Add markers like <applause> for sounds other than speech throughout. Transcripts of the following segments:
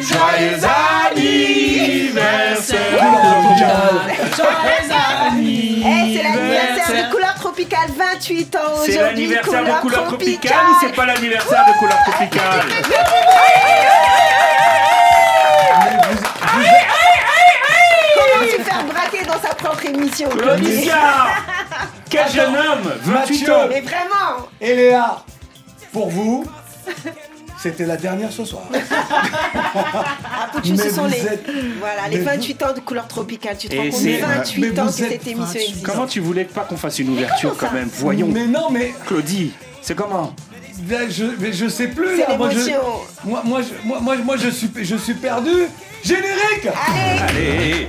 Joyeux anniversaire. Eh, c'est l'anniversaire de Couleur Tropicale, 28 ans aujourd'hui. C'est l'anniversaire de Couleur Tropicale ou c'est pas l'anniversaire de Couleur Tropicale Comment se faire braquer dans sa propre émission Claudia Quel jeune homme 28 ans Mais vraiment Et Léa, pour vous, c'était la dernière ce soir. Ah, ce sont les, êtes- voilà, les mais 28 ans de Couleur Tropicale. Tu te rends compte c'est- 28 mais ans que cette émission 28. existe. Comment tu voulais pas qu'on fasse une ouverture quand même Voyons. Mais non, mais Claudie, c'est comment? Là, je, mais je sais plus là. Moi je, moi, moi, je, moi, moi, moi, je suis, je suis perdu. Générique. Allez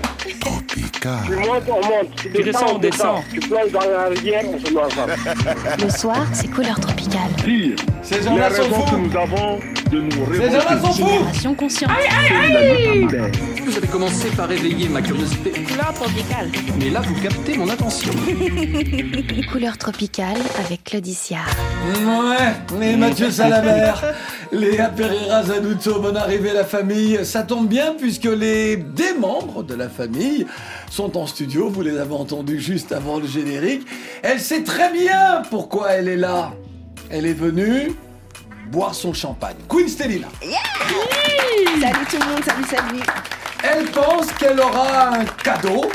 Tu montes, on monte. Tu Tu descends, on descend. Tu plonges dans la rivière, on se met ensemble. Le soir, c'est couleur tropicale. Si, Ces les gens-là sont fous. nous avons de nous Ces gens-là sont fous. Génération consciente. Vous avez commencé par éveiller ma curiosité. Couleur tropicale. Mais là, vous captez mon attention. <laughs> Couleur tropicale avec Claudicia. Ouais, les Mathieu Salamer, Léa Pereira Zanuto, bonne arrivée la famille. Ça tombe bien puisque les des membres de la famille sont en studio. Vous les avez entendus juste avant le générique. Elle sait très bien pourquoi elle est là. Elle est venue boire son champagne. Queen Stelina. Salut tout le monde, salut, salut. Elle pense qu'elle aura un cadeau.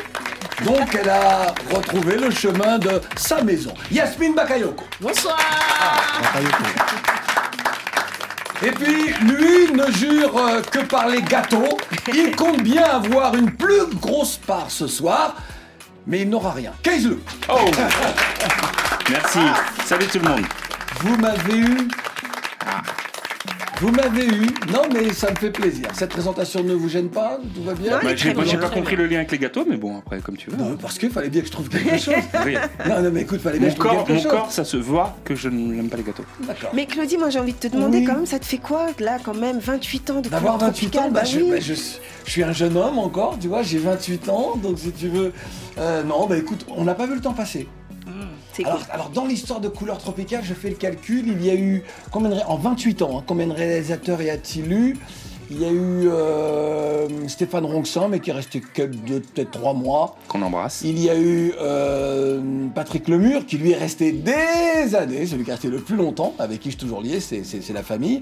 Donc elle a retrouvé le chemin de sa maison. Yasmine Bakayoko. Et puis, lui ne jure euh, que par les gâteaux. Il compte bien avoir une plus grosse part ce soir, mais il n'aura rien. Kaislou, Oh Merci. Salut tout le monde. Vous m'avez eu. Vous m'avez eu. Non, mais ça me fait plaisir. Cette présentation ne vous gêne pas? Tout va bien? Bah, j'ai pas compris le lien avec les gâteaux, mais bon, après, comme tu veux. Parce qu'il fallait bien que je trouve quelque <laughs> chose. Oui. Non, non, mais écoute, fallait bien Mon que je trouve corps, quelque mon chose. corps, ça se voit que je n'aime pas les gâteaux. D'accord. Mais Claudie, moi j'ai envie de te demander Oui. quand même, ça te fait quoi là quand même 28 ans de D'avoir Couleur 28 Tropicale ans, bah, Bah je, oui. bah, je, je suis un jeune homme encore, tu vois, j'ai 28 ans, donc si tu veux... euh, non, bah écoute, on n'a pas vu le temps passer. C'est Alors, cool. alors, dans l'histoire de Couleur Tropicale, je fais le calcul, il y a eu, combien de en 28 ans, hein, combien de réalisateurs y a-t-il eu? Il y a eu euh, Stéphane Ronxin, mais qui est resté que de- peut-être 3 mois. Qu'on embrasse. Il y a eu euh, Patrick Lemur, qui lui est resté des années, celui qui est resté le plus longtemps, avec qui je suis toujours lié, c'est- c'est c'est la famille.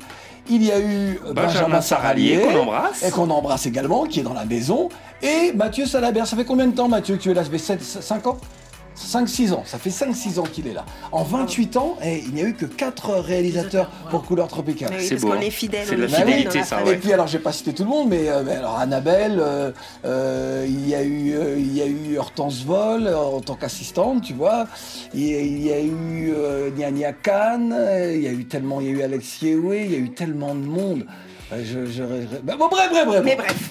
Il y a eu euh, Benjamin Benjamin Saralier, qu'on embrasse. et qu'on embrasse également, qui est dans la maison. Et Mathieu Salabert, ça fait combien de temps Mathieu que tu es là? Ça fait 5 ans? 5-6 ans, ça fait 5-6 ans qu'il est là. En 28 ans, eh, il n'y a eu que 4 réalisateurs pour Couleur Tropicale. Oui, c'est beau, hein. est fidèles. C'est de la fidélité, ça, famille. Et puis alors j'ai pas cité tout le monde, mais, euh, mais alors Annabelle, euh, euh, il y a eu euh, il y a eu Hortense Vol euh, en tant qu'assistante, tu vois. Il y a, il y a eu euh, Nia Nia Khan, il y a eu tellement, il y a eu Alex Yehoué, il y a eu tellement de monde. Euh, Je, je- je- bah, bon, bref, bref, bref. Mais bref.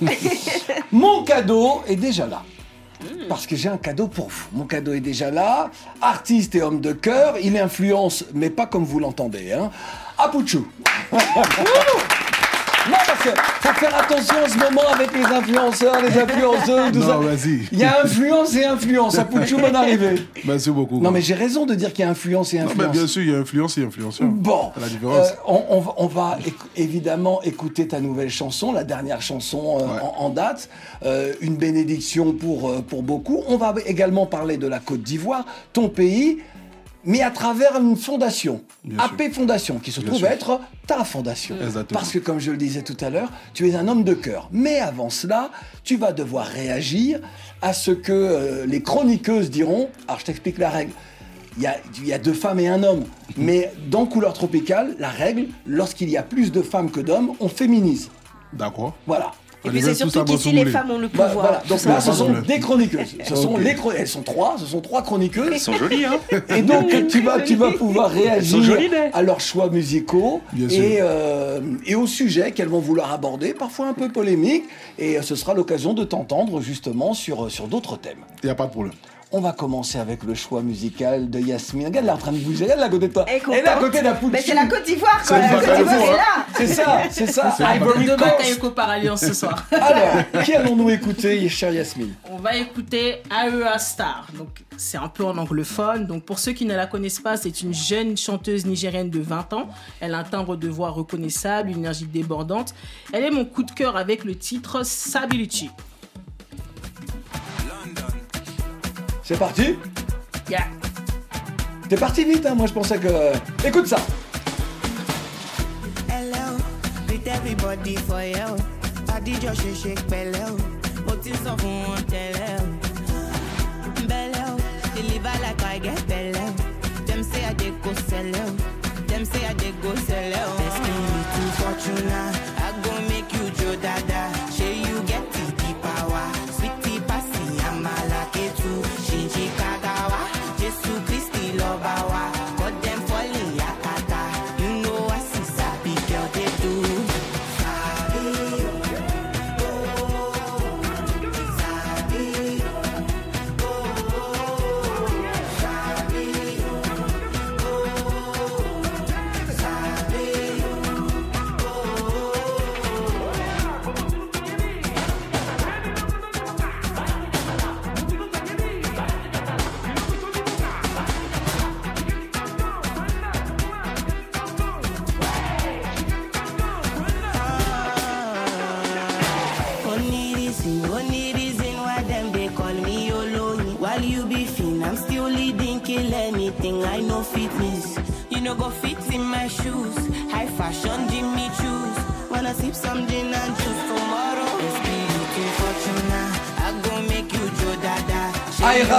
<laughs> Mon cadeau est déjà là. Parce que j'ai un cadeau pour vous. Mon cadeau est déjà là. Artiste et homme de cœur. Il influence, mais pas comme vous l'entendez. Hein. Apuchou. Non, parce que faut faire attention en ce moment avec les influenceurs, les influenceuses, tout ça. Non, vas-y. Il y a influence et influence. Apuchou, bonne arrivée. Merci beaucoup. Non, mais j'ai raison de dire qu'il y a influence et Non, influence. mais bien sûr, il y a influence et influenceur. Bon, La différence. euh, on, on va- éc- évidemment écouter ta nouvelle chanson, la dernière chanson euh, Ouais. en, en date, euh, une bénédiction pour, pour beaucoup. On va également parler de la Côte d'Ivoire, ton pays, mais à travers une fondation, Bien AP Fondation, qui se Bien trouve sûr. être ta fondation. Exactement. Parce que comme je le disais tout à l'heure, tu es un homme de cœur. Mais avant cela, tu vas devoir réagir à ce que euh, les chroniqueuses diront. Alors je t'explique la règle. Il y, a, il y a deux femmes et un homme. <laughs> Mais dans Couleur Tropicale, la règle, lorsqu'il y a plus de femmes que d'hommes, on féminise. D'accord. Voilà. Et On puis c'est surtout qu'ici les femmes ont le Bah, pouvoir. voilà. Donc ça. là, ce sont des chroniqueuses. <laughs> Ce sont les Elles sont trois, ce sont trois Ils chroniqueuses. sont jolis, hein <laughs> Et donc tu vas, tu vas pouvoir Elles réagir jolies, à leurs choix musicaux et, euh, et au sujet qu'elles vont vouloir aborder, parfois un peu polémique. Et euh, ce sera l'occasion de t'entendre justement sur, sur d'autres thèmes. Il n'y a pas de problème. On va commencer avec le choix musical de Yasmine. Regarde, elle est en train de bouger. Regarde là à côté de toi. Elle est est à côté d'Apouchou. Mais c'est la Côte d'Ivoire, C'est quoi. La Côte d'Ivoire de est là. C'est ça, c'est ça. Ivory de Coast. Bakayoko par alliance ce soir. <laughs> Alors, qui allons-nous écouter, chère Yasmine? On va écouter Aria Star. Donc, c'est un peu en anglophone. Donc, pour ceux qui ne la connaissent pas, c'est une jeune chanteuse nigérienne de 20 ans. Elle a un timbre de voix reconnaissable, une énergie débordante. Elle est mon coup de cœur avec le titre Stability. C'est parti Yeah. T'es parti vite, hein moi je pensais que... Écoute ça Hello, with everybody for you. Body just shake shake belly. What is up on tell Belly, deliver like I get belly. Them say I dey go sell. Them say I dey go sell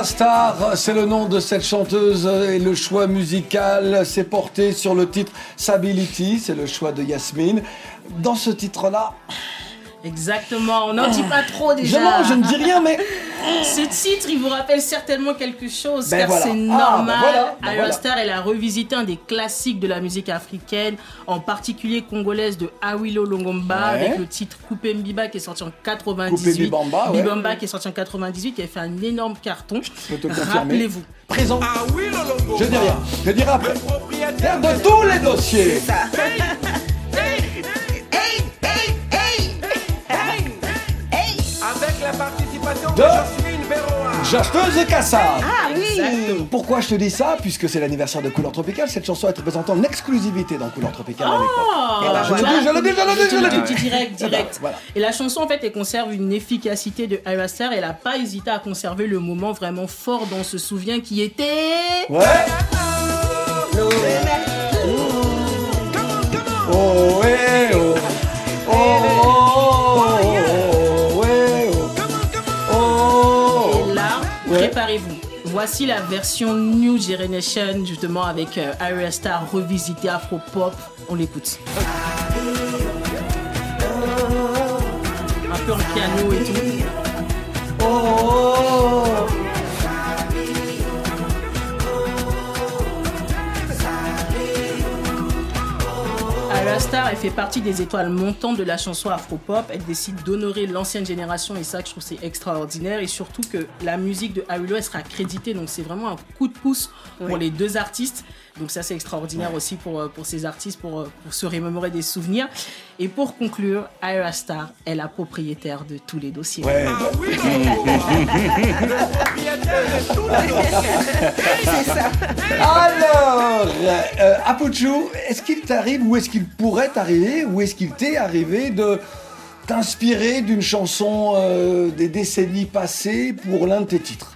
Star, c'est le nom de cette chanteuse et le choix musical s'est porté sur le titre Stability, c'est le choix de Yasmine. Dans ce titre-là, Exactement. On n'en dit pas trop je, déjà. non, je ne dis rien, mais Ce titre, il vous rappelle certainement quelque chose, Ben car voilà. c'est Ah, normal. ben voilà, ben Ira voilà. Star, elle a revisité un des classiques de la musique africaine, en particulier congolaise de Awilo Longomba, Ouais. avec le titre Coupé Mbiba qui est sorti en 98. Coupé Bibamba, ouais. Bibamba qui est sorti en 98, qui a fait un énorme carton. peux te confirmer. Rappelez-vous. présent. Je dis rien, je dirai après. Terre de tous les dossiers. Avec <laughs> De-. Jacheteuse Cassard. Ah oui Pourquoi je te dis ça Puisque c'est l'anniversaire de Couleur Tropicale, cette chanson est représentée en exclusivité dans Couleur Tropicale à l'époque. Oh, Voilà, je le voilà. dis, je le dis, je le dis, je le dis. dis direct, direct. Voilà. Et la chanson, en fait, elle conserve une efficacité de Ira Star. Elle n'a pas hésité à conserver le moment vraiment fort dont on se souvient qui était. Ouais. Oh, eh, Voici la version New Generation, justement, avec euh, Star revisité Afro-Pop. On l'écoute. Un peu en piano et tout. Oh. Ira Star, elle fait partie des étoiles montantes de la chanson afro-pop. Elle décide d'honorer l'ancienne génération et ça, je trouve c'est extraordinaire. Et surtout que la musique de Awilo, elle sera créditée. Donc c'est vraiment un coup de pouce pour les deux artistes. Donc ça, c'est extraordinaire aussi pour, euh, pour ces artistes, pour, euh, pour se remémorer des souvenirs. Et pour conclure, Ira Star est la propriétaire de tous les dossiers. Ouais. C'est ça. Alors, euh, Apuchu, est-ce qu'il t'arrive ou est-ce qu'il pourrait t'arriver ou est-ce qu'il t'est arrivé de t'inspirer d'une chanson euh, des décennies passées pour l'un de tes titres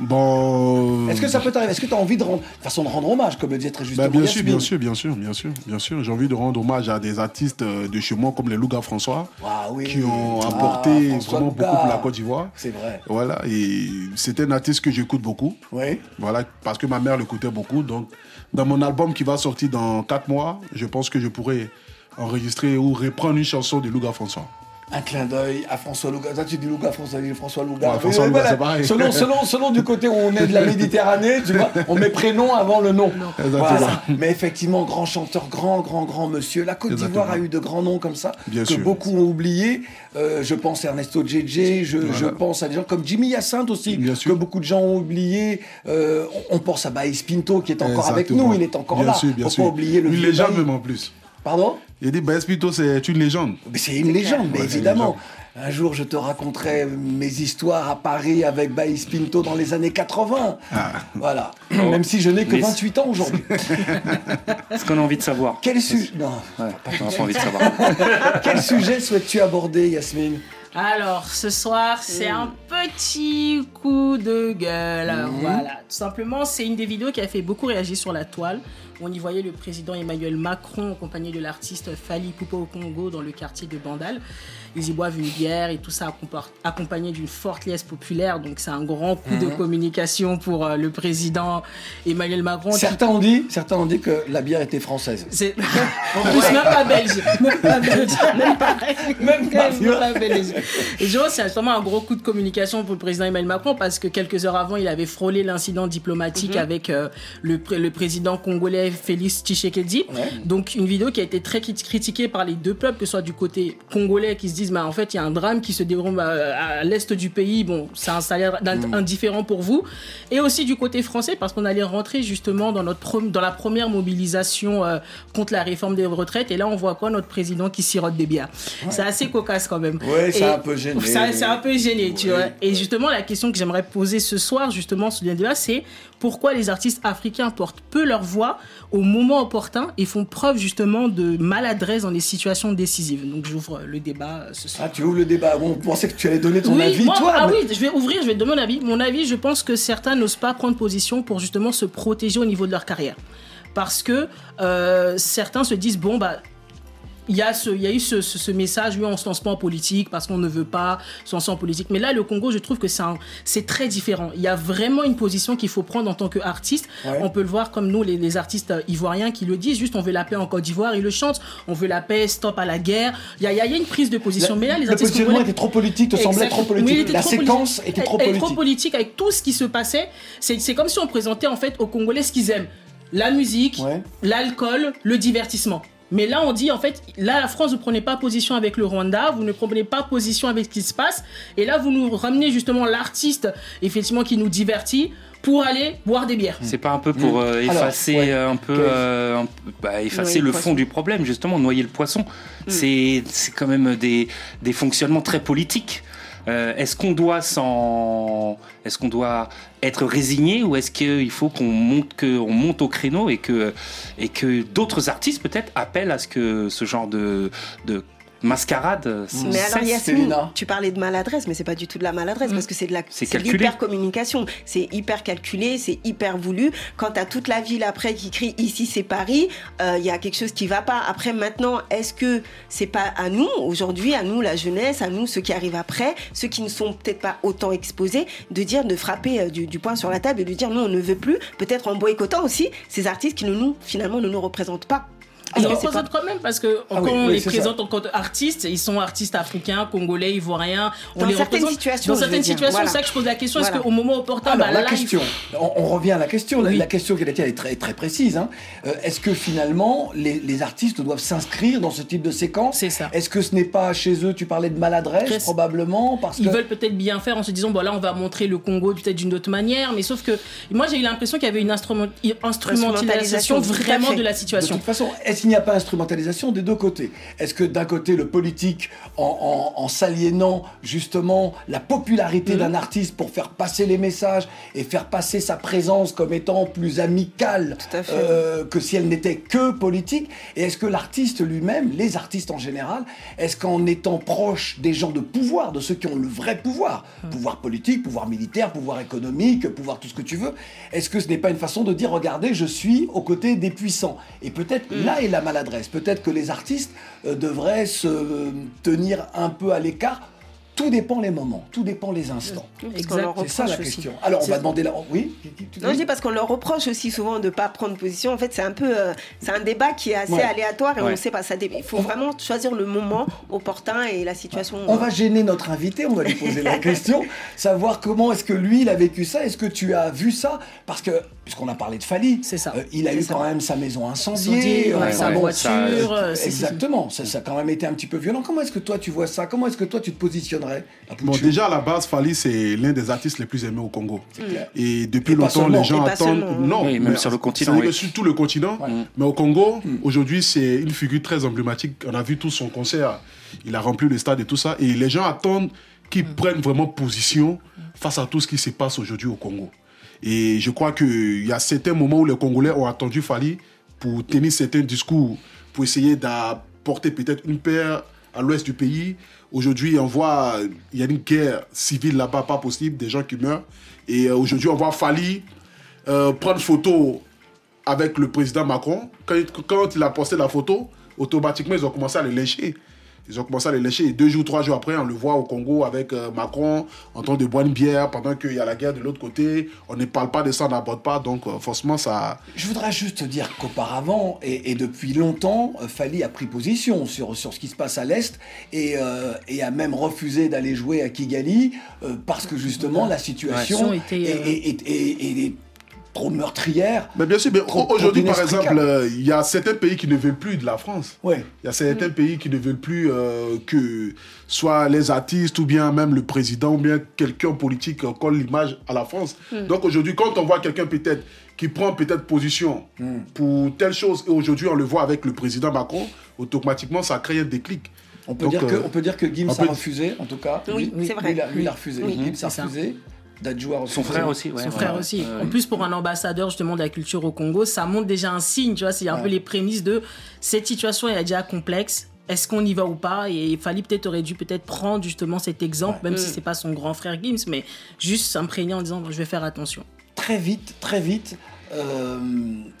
Bon. Est-ce que ça peut t'arriver Est-ce que tu as envie de rendre, façon de rendre hommage, comme le disait très justement Bah, bien sûr, bien sûr, bien sûr, bien sûr, bien sûr. J'ai envie de rendre hommage à des artistes euh, de chez moi comme les Louga François, Ah oui. qui ont Ah, apporté vraiment beaucoup pour la Côte d'Ivoire. C'est vrai. Voilà, et c'est un artiste que j'écoute beaucoup. Oui. Voilà, parce que ma mère l'écoutait beaucoup. Donc, dans mon album qui va sortir dans 4 mois, je pense que je pourrais enregistrer ou reprendre une chanson de Louga François. Un clin d'œil à François Louga. Tu dis Louga, François, François Louga. Ouais, François Louga, voilà. c'est pareil. Selon, selon, selon du côté où on est de la <laughs> Méditerranée, tu vois, on met prénom avant le nom. Voilà. Mais effectivement, grand chanteur, grand, grand, grand monsieur. La Côte d'Ivoire a eu de grands noms comme ça Bien que sûr. beaucoup ont oubliés. Euh, je pense à Ernesto Djedje, je, je pense à des gens comme Jimmy Hyacinthe aussi, Bien sûr. que beaucoup de gens ont oublié. Euh, on pense à Baïs Pinto qui est encore avec nous, il est encore bien là. Sûr, Faut pas oublier le Une légende même en plus. Pardon Il dit Baez Pito, c'est une légende. mais c'est une légende, mais évidemment. Un jour, je te raconterai mes histoires à Paris avec Baïs Pinto dans les années 80. Ah. Voilà. Même si je n'ai que Mais- 28 ans aujourd'hui. <laughs> Ce qu'on a envie de savoir. Quel, su- non. Ouais, on a pas envie de savoir. <laughs> Quel sujet souhaites-tu aborder, Yasmine? Alors, ce soir, c'est un petit coup de gueule. Voilà. Tout simplement, c'est une des vidéos qui a fait beaucoup réagir sur la toile. On y voyait le président Emmanuel Macron accompagné de l'artiste Fali Poupa au Congo dans le quartier de Bandal. Ils y boivent une bière et tout ça accompa- accompagné d'une forte liesse populaire. Donc, c'est un grand coup de communication pour euh, le président Emmanuel Macron. qui- Certains ont dit, certains ont dit que la bière était française. c'est <laughs> en plus même pas belge, même pas belge, <laughs> même pas, Même pas, vois. pas belge. Et je vois, c'est vraiment un gros coup de communication pour le président Emmanuel Macron parce que quelques heures avant, il avait frôlé l'incident diplomatique avec euh, le président congolais Félix Tshisekedi. Ouais. Donc une vidéo qui a été très crit- critiquée par les deux peuples, que ce soit du côté congolais qui se disent, bah, en fait, il y a un drame qui se déroule euh, à, l'est du pays. Bon, c'est un salaire Mm. indifférent pour vous. Et aussi du côté français parce qu'on allait rentrer justement dans notre dans la première mobilisation euh, contre la réforme des retraites. Et là, on voit quoi Notre président qui sirote des bières. C'est assez cocasse quand même. Ouais, c'est un peu gêné. C'est un peu gêné, tu vois. Et justement, la question que j'aimerais poser ce soir, justement, sur le débat, c'est pourquoi les artistes africains portent peu leur voix au moment opportun et font preuve justement de maladresse dans des situations décisives. Donc, j'ouvre le débat euh, ce soir. Ah, tu ouvres le débat. On pensait que tu allais donner ton Oui, avis, moi, toi. ah mais- oui, je vais ouvrir, je vais te donner mon avis. Mon avis, je pense que certains n'osent pas prendre position pour justement se protéger au niveau de leur carrière. Parce que euh, certains se disent, bon, bah, il y, a ce, il y a eu ce, ce- ce message, oui, on se lance pas en politique parce qu'on ne veut pas se lancer en politique. Mais là, le Congo, je trouve que c'est très différent. Il y a vraiment une position qu'il faut prendre en tant qu'artiste. Ouais. On peut le voir comme nous, les, les artistes ivoiriens qui le disent, juste on veut la paix en Côte d'Ivoire, ils le chantent, on veut la paix, stop à la guerre. Il y a, il y a- une prise de position. mais là, les le artistes positionnement congolais- était trop politique, te semblait trop politique. Oui, il était la trop séquence politique. était trop politique. trop politique avec tout ce qui se passait. C'est c'est comme si on présentait en fait aux Congolais ce qu'ils aiment. La musique, Ouais. l'alcool, le divertissement. Mais là, on dit en fait, là, la France, vous ne prenez pas position avec le Rwanda, vous ne prenez pas position avec ce qui se passe. Et là, vous nous ramenez justement l'artiste, effectivement, qui nous divertit pour aller boire des bières. C'est pas un peu pour euh, Alors, effacer ouais. euh, un peu, euh, un bah, effacer Noyer le fond du problème justement, noyer le poisson. C'est c'est quand même des des fonctionnements très politiques. Euh, est-ce qu'on doit s'en, est-ce qu'on doit être résigné ou est-ce qu'il faut qu'on monte monte au créneau et que et que d'autres artistes peut-être appellent à ce que ce genre de mascarade euh, Mais alors Yasmine, tu parlais de maladresse, mais c'est pas du tout de la maladresse parce que c'est de la C'est l'hyper communication, c'est hyper calculé, c'est hyper voulu. Quand t'as toute la ville après qui crie ici c'est Paris, euh, il y a quelque chose qui va pas. Après maintenant, est-ce que c'est pas à nous aujourd'hui, à nous la jeunesse, à nous ceux qui arrivent après, ceux qui ne sont peut-être pas autant exposés, de dire de frapper euh, du, du poing sur la table et de dire non on ne veut plus, peut-être en boycottant aussi ces artistes qui ne nous finalement ne nous représentent pas. Ils représentent quand même parce que Ah oui, on oui, les présente en tant qu'artistes, ils sont artistes africains, congolais, ivoiriens. On Dans les certaines représente. situations, Dans certaines situations, voilà. c'est ça que je pose la question. Voilà. Est-ce qu'au moment opportun, Alors, bah, la question, on, on revient à la question. La, Oui. la question qu'elle était, elle est très, très précise. hein. Euh, Est-ce que finalement, les, les artistes doivent s'inscrire dans ce type de séquence? C'est ça. Est-ce que ce n'est pas chez eux, tu parlais de maladresse, probablement parce Ils que... veulent peut-être bien faire en se disant, bon là, on va montrer le Congo peut-être d'une autre manière, mais sauf que moi, j'ai eu l'impression qu'il y avait une instrument- instrumentalisation Instrumentalisation, vraiment de la De situation. toute façon, est-ce qu'il n'y a pas instrumentalisation des deux côtés Est-ce que d'un côté, le politique, en, en- en s'aliénant justement la popularité Mhm. d'un artiste pour faire passer les messages et faire passer sa présence comme étant plus amicale euh, que si elle n'était que politique? Et est-ce que l'artiste lui-même, les artistes en général, est-ce qu'en étant proche des gens de pouvoir, de ceux qui ont le vrai pouvoir, Mhm. pouvoir politique, pouvoir militaire, pouvoir économique, pouvoir tout ce que tu veux, est-ce que ce n'est pas une façon de dire, regardez, je suis aux côtés des puissants? Et peut-être Mhm. là est la maladresse. Peut-être que les artistes euh, devraient se euh, tenir un peu à l'écart tout dépend les moments, tout dépend les instants. Parce qu'on leur C'est ça la aussi. question. Alors on va demander là. Oui Non, je dis parce qu'on leur reproche aussi souvent de ne pas prendre position. En fait, c'est un peu, euh, c'est un débat qui est assez Ouais. aléatoire et on ne sait pas. Ça, dé- il faut vraiment choisir le moment opportun et la situation. On va gêner notre invité, on va lui poser la <laughs> question, savoir comment est-ce que lui il a vécu ça, est-ce que tu as vu ça? Parce que, puisqu'on a parlé de Fali, C'est ça. euh, il a eu ça. quand même sa maison incendiée, euh, ouais, sa voiture, ça, euh, exactement, Ça, ça a quand même été un petit peu violent. Comment est-ce que toi tu vois ça? Comment est-ce que toi tu te positionnerais Bon, déjà, à la base, Fali, c'est l'un des artistes les plus aimés au Congo. Et depuis Et longtemps, les gens attendent. seulement. Non, Oui, même mais sur le continent, oui. sur tout le continent. Mais au Congo, aujourd'hui, c'est une figure très emblématique. On a vu tout son concert. Il a rempli le stade et tout ça. Et les gens attendent qu'il prenne vraiment position face à tout ce qui se passe aujourd'hui au Congo. Et je crois qu'il y a certains moments où les Congolais ont attendu Fali pour tenir certains discours, pour essayer d'apporter peut-être une paix à l'ouest du pays. Aujourd'hui, on voit, il y a une guerre civile là-bas, pas possible, des gens qui meurent. Et euh, aujourd'hui, on voit Fali euh, prendre photo avec le président Macron. Quand, il- quand il a posté la photo, automatiquement, ils ont commencé à le lyncher. Ils ont commencé à le lyncher. Et deux jours, trois jours après, on le voit au Congo avec euh, Macron en train de boire une bière pendant qu'il y a la guerre de l'autre côté. On ne parle pas de ça, on n'aborde pas. Donc, euh, forcément, ça. Je voudrais juste te dire qu'auparavant, et, et depuis longtemps, euh, Fali a pris position sur, sur ce qui se passe à l'Est et, euh, et a même refusé d'aller jouer à Kigali euh, parce que justement la situation Ouais. était, est, euh, est- est- est- trop meurtrière. Mais bien sûr, aujourd'hui, par exemple, euh, il y a certains pays qui ne veulent plus de la France. Ouais. Il y a certains pays qui ne veulent plus euh, que soit les artistes ou bien même le président ou bien quelqu'un politique euh, colle l'image à la France. Donc aujourd'hui, quand on voit quelqu'un peut-être qui prend peut-être position pour telle chose et aujourd'hui on le voit avec le président Macron, automatiquement ça crée un déclic. On peut, Donc, dire que, euh, on peut dire que Gims a peut- refusé, en tout cas. Oui, Lui- c'est lui, vrai. il a- Lui, il a refusé. Oui, Gims a c'est ça. Son frère aussi, ouais. Son voilà. frère aussi. En plus, pour un ambassadeur justement de la culture au Congo, ça montre déjà un signe, tu vois, c'est un peu les prémices de cette situation elle est déjà complexe. Est-ce qu'on y va ou pas? Et Fali peut-être aurait dû peut-être prendre justement cet exemple, même si c'est pas son grand frère Gims, mais juste s'imprégner en disant je vais faire attention. très vite, très vite. euh,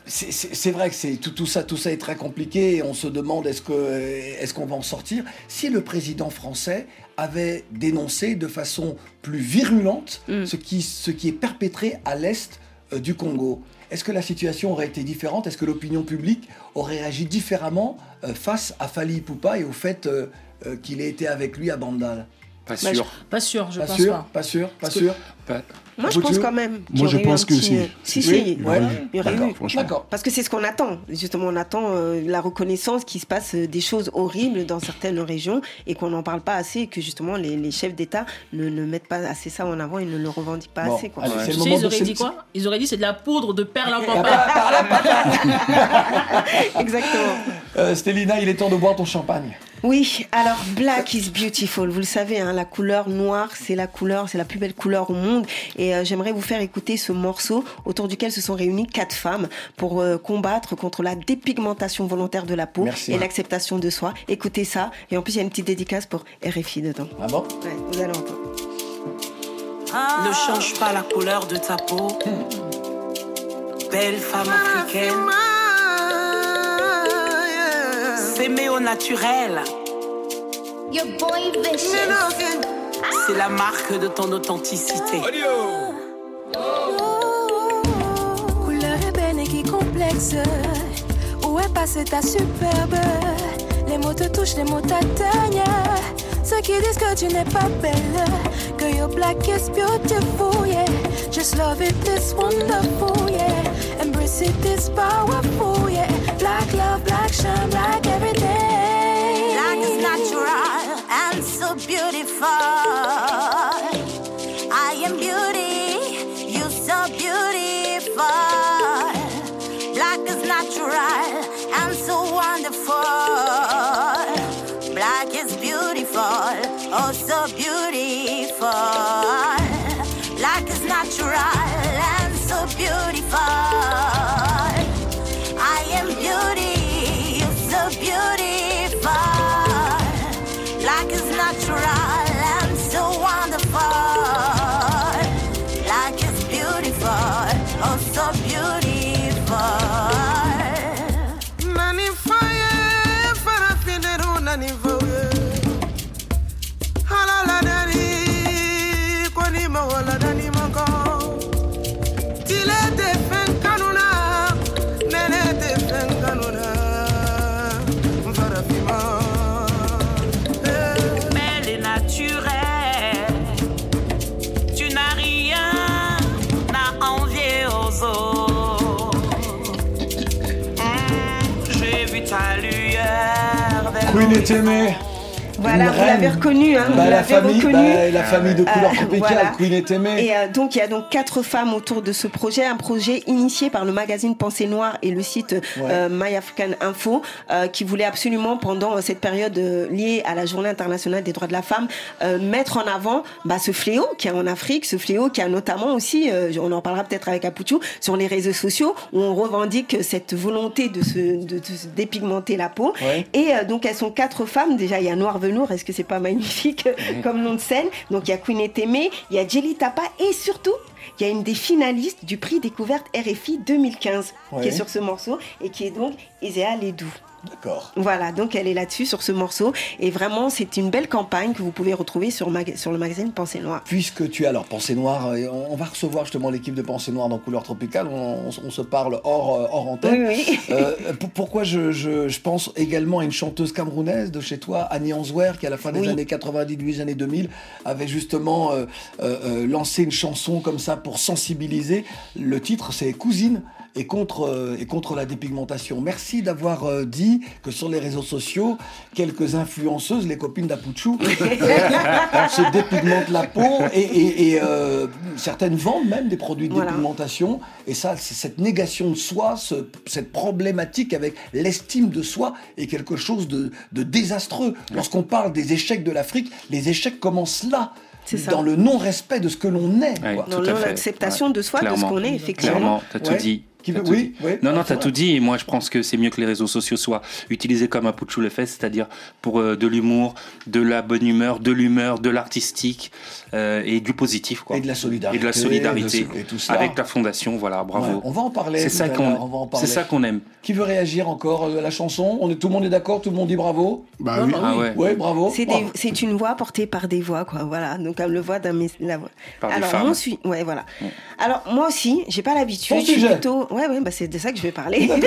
c'est- vrai que c'est tout, tout ça, tout ça est très compliqué et on se demande est-ce que est-ce qu'on va en sortir? Si le président français avait dénoncé de façon plus virulente ce qui ce qui est perpétré à l'est euh, du Congo, est-ce que la situation aurait été différente? Est-ce que l'opinion publique aurait réagi différemment euh, face à Fali Ipupa et au fait euh, euh, qu'il ait été avec lui à Bandal? Pas Bah, sûr. Pas sûr, je Pas pense sûr, pas. pas sûr, pas Parce que- sûr? Pas- Moi, je pense quand même. qu'il y Moi, je aurait eu pense un que petit, si. euh, Si, Oui, si. ouais. Il y aurait D'accord, eu. franchement. D'accord. Parce que c'est ce qu'on attend. Justement, on attend euh, la reconnaissance qu'il se passe euh, des choses horribles dans certaines régions et qu'on n'en parle pas assez et que justement les, les chefs d'État ne, ne mettent pas assez ça en avant et ne le revendiquent pas Bon, assez. Quoi. allez, Tu sais, ils auraient dit quoi? Ils auraient dit c'est de la poudre de perlimpinpin. <laughs> Exactement. Euh, Stélina, il est temps de boire ton champagne. Oui, alors Black is beautiful. Vous le savez, hein, la couleur noire, c'est la couleur, c'est la plus belle couleur au monde. Et euh, j'aimerais vous faire écouter ce morceau autour duquel se sont réunies quatre femmes pour euh, combattre contre la dépigmentation volontaire de la peau Merci. et l'acceptation de soi. Écoutez ça. Et en plus, il y a une petite dédicace pour RFI dedans. Ah bon? Ouais, vous allez entendre. Ne change pas la couleur de ta peau. Belle femme africaine. S'aimer au naturel, Your boy vicious. C'est la marque de ton authenticité. Couleur ébène et qui complexe. Où est passée ta superbe? Les mots te touchent, les mots t'atteignent. Ceux qui disent que tu n'es pas belle. Que your black is beautiful, yeah. Just love it, it's wonderful, yeah. Embrace it, it's powerful, yeah. Black love, black shine, black Queen est aimée. Voilà, vous l'avez reconnu, hein, Bah, vous la l'avez reconnu. bah, la famille de couleur Euh, tropicale, voilà. Queen est aimée. Et euh, donc, il y a donc quatre femmes autour de ce projet, un projet initié par le magazine Pensée Noire et le site euh, My African Info, euh, qui voulait absolument, pendant euh, cette période euh, liée à la Journée internationale des droits de la femme, euh, mettre en avant bah, ce fléau qui est en Afrique, ce fléau qui a notamment aussi, euh, on en parlera peut-être avec Apuchou, sur les réseaux sociaux, où on revendique cette volonté de se, de, de se dépigmenter la peau. Ouais. Et euh, donc elles sont quatre femmes. Déjà, il y a Noir Velours. Est-ce que c'est pas magnifique comme nom de scène? Donc il y a Queen Etemé, il y a Jelly Tapa et surtout. Il y a une des finalistes du prix découverte RFI 2015 qui est sur ce morceau et qui est donc Isea Ledou. D'accord. Voilà, donc elle est là-dessus sur ce morceau et vraiment c'est une belle campagne que vous pouvez retrouver sur, le magazine Pensée Noire. Puisque tu es alors Pensée Noire, euh, on va recevoir justement l'équipe de Pensée Noire dans Couleur Tropicale, on, on- on se parle hors, euh, hors antenne. Oui, oui. Euh, pour- pourquoi je, je- je pense également à une chanteuse camerounaise de chez toi, Annie Answer, qui à la fin des Oui. années 90, début des années 2000, avait justement euh, euh, euh, lancé une chanson comme ça pour sensibiliser. Le titre, c'est Cousine. Et contre, euh, et contre la dépigmentation. Merci d'avoir euh, dit que sur les réseaux sociaux, quelques influenceuses, les copines d'Apuchou, <laughs> se dépigmentent la peau et, et- et, euh, certaines vendent même des produits de Voilà. dépigmentation. Et ça, c'est cette négation de soi, ce- cette problématique avec l'estime de soi est quelque chose de, de désastreux. Lorsqu'on parle des échecs de l'Afrique, les échecs commencent là. Dans le non-respect de ce que l'on est. Ouais, quoi. tout Dans l'acceptation de soi, de ce Clairement. qu'on est, effectivement. Clairement, t'as tout Ouais. dit. Qui veut- oui, dit. oui, non, non, t'as vrai. tout dit. Et moi, je pense que c'est mieux que les réseaux sociaux soient utilisés comme un Puccio le fait, c'est-à-dire pour euh, de l'humour, de la bonne humeur, de l'humeur, de l'artistique euh, et du positif, quoi. Et de la solidarité. Et de la solidarité. de ce- et tout cela. Avec la fondation, voilà, bravo. Ouais, on va en parler. C'est ça qu'on, l'heure, on va en parler. c'est ça qu'on aime. Qui veut réagir encore euh, à la chanson? On est, Tout le monde est d'accord Tout le monde dit bravo? Bah oui. Ah ouais. Ouais, bravo. C'est, des- une voix portée par des voix, quoi. Voilà. Donc, comme le voix d'un mes- la voix. Par des Alors, femmes. moi aussi, ouais, voilà. Alors, moi aussi, j'ai pas l'habitude. Je suis plutôt, ouais, ouais, bah, c'est de ça que je vais parler. <laughs>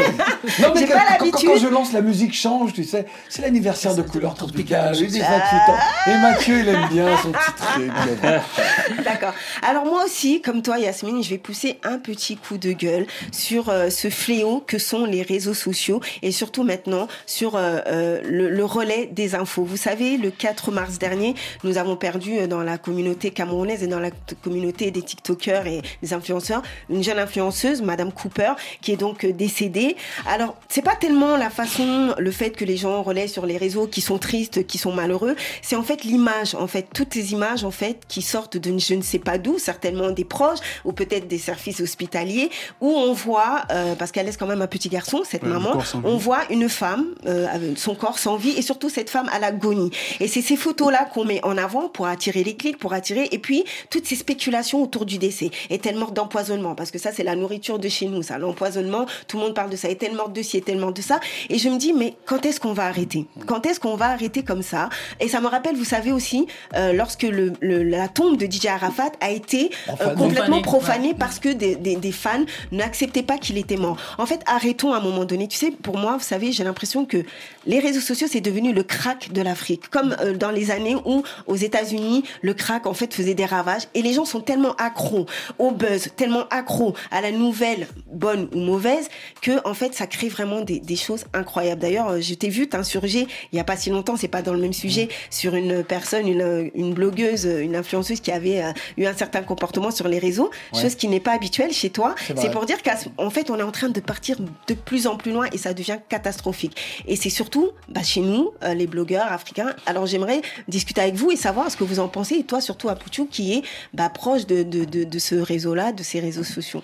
Non, mais J'ai quand, pas quand- quand- l'habitude. quand je lance la musique change, tu sais, c'est l'anniversaire de Couleur Tropicale. J'ai 28 ans. Et Mathieu, il aime bien son petit truc. <laughs> D'accord. Alors moi aussi, comme toi Yasmine, je vais pousser un petit coup de gueule sur euh, ce fléau que sont les réseaux sociaux et surtout maintenant sur euh, euh, le, le relais des infos. Vous savez, le 4 mars dernier, nous avons perdu dans la communauté camerounaise et dans la t- communauté des TikTokers et des influenceurs une jeune influenceuse, Madame Cooper, qui est donc euh, décédée. Alors c'est pas tellement la façon, le fait que les gens relaient sur les réseaux qui sont tristes, qui sont malheureux, c'est en fait l'image, en fait toutes ces images en fait qui sortent de je ne sais pas d'où, certainement des proches ou peut-être des services hospitaliers, où on voit, euh, parce qu'elle laisse quand même un petit garçon, cette Ouais, maman, on voit une femme, euh, son corps sans vie, et surtout cette femme à l'agonie. Et c'est ces photos-là qu'on met en avant pour attirer les clics, pour attirer, et puis toutes ces spéculations autour du décès. Est-elle morte d'empoisonnement Parce que ça, c'est la nourriture de chez nous, ça, l'empoisonnement, tout le monde parle de ça. Est-elle morte de ci, est-elle morte de ça Et je me dis, mais quand est-ce qu'on va arrêter? Quand est-ce qu'on va arrêter comme ça? Et ça me rappelle, vous savez aussi, euh, lorsque le, le- la tombe de DJ Arafat a été euh, complètement Profanée, profanée parce que des, des- des fans n'acceptaient pas qu'il était mort. En fait, arrêtons à un moment donné. Tu sais, pour moi, vous savez, j'ai l'impression que les réseaux sociaux, c'est devenu le crack de l'Afrique. Comme euh, dans les années où, aux États-Unis, le crack, en fait, faisait des ravages. Et les gens sont tellement accros au buzz, tellement accros à la nouvelle, bonne ou mauvaise, que, en fait, ça crée vraiment des, des choses incroyables. D'ailleurs, euh, je t'ai vu t'insurger il y a pas si longtemps, c'est pas dans le même sujet, sur une personne, une, une blogueuse, une influenceuse qui avait euh, eu un certain comportement sur les réseaux, Ouais. chose qui n'est pas habituelle chez toi. C'est pour dire qu'en fait, on est en train de partir de plus en plus loin et ça devient catastrophique. Et c'est surtout bah, chez nous, euh, les blogueurs africains. Alors j'aimerais discuter avec vous et savoir ce que vous en pensez, et toi surtout à Pouchou, qui est bah, proche de, de, de, de ce réseau-là, de ces réseaux sociaux.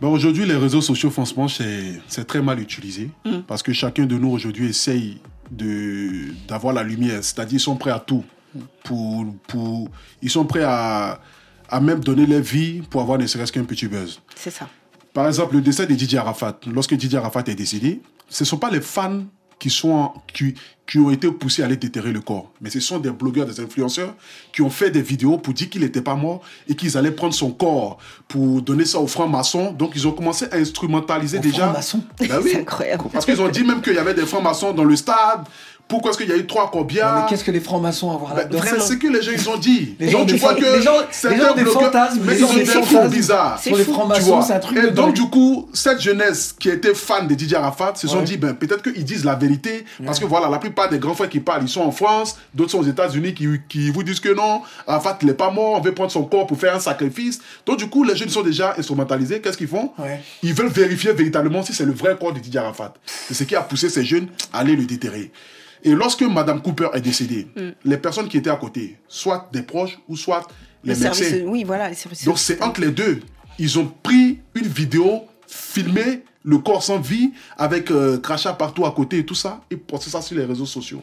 Ben, aujourd'hui, les réseaux sociaux, franchement, c'est c'est très mal utilisé. Mm. Parce que chacun de nous, aujourd'hui, essaye d'avoir la lumière. C'est-à-dire, ils sont prêts à tout. Pour, pour, ils sont prêts à, à même donner leur vie pour avoir ne serait-ce qu'un petit buzz. C'est ça. Par exemple, le décès de Didier Arafat. Lorsque Didier Arafat est décédé, ce ne sont pas les fans qui, sont, qui, qui ont été poussés à aller déterrer le corps. Mais ce sont des blogueurs, des influenceurs qui ont fait des vidéos pour dire qu'il n'était pas mort et qu'ils allaient prendre son corps pour donner ça aux francs-maçons. Donc, ils ont commencé à instrumentaliser Aux déjà. francs-maçons Ben oui. <laughs> C'est incroyable. Parce qu'ils ont dit même qu'il y avait des francs-maçons dans le stade Pourquoi est-ce qu'il y a eu trois combien Mais qu'est-ce que les francs-maçons avoir bah, là-dedans C'est ce que les gens ils ont dit. Les gens donc tu vois fan- que les gens- les ont des fantasmes, mais les ils gens ont ont des trucs bizarres. sur les francs-maçons, c'est un truc Et de donc du coup, cette jeunesse qui était fan de Didier Arafat se sont dit ben peut-être qu'ils disent la vérité parce que voilà la plupart des grands frères qui parlent ils sont en France, d'autres sont aux États-Unis qui, qui vous disent que non, Arafat il n'est pas mort, on veut prendre son corps pour faire un sacrifice. Donc du coup les jeunes sont déjà instrumentalisés. Qu'est-ce qu'ils font. Ils veulent vérifier véritablement si c'est le vrai corps de Didier Arafat. C'est ce qui a poussé ces jeunes à aller le déterrer. Et lorsque Madame Cooper est décédée, les personnes qui étaient à côté, soit des proches ou soit les Le médecins, service, oui, voilà, les services. donc c'est entre les deux. Ils ont pris une vidéo, filmé le corps sans vie, avec euh, crachat partout à côté et tout ça, et posté ça sur les réseaux sociaux.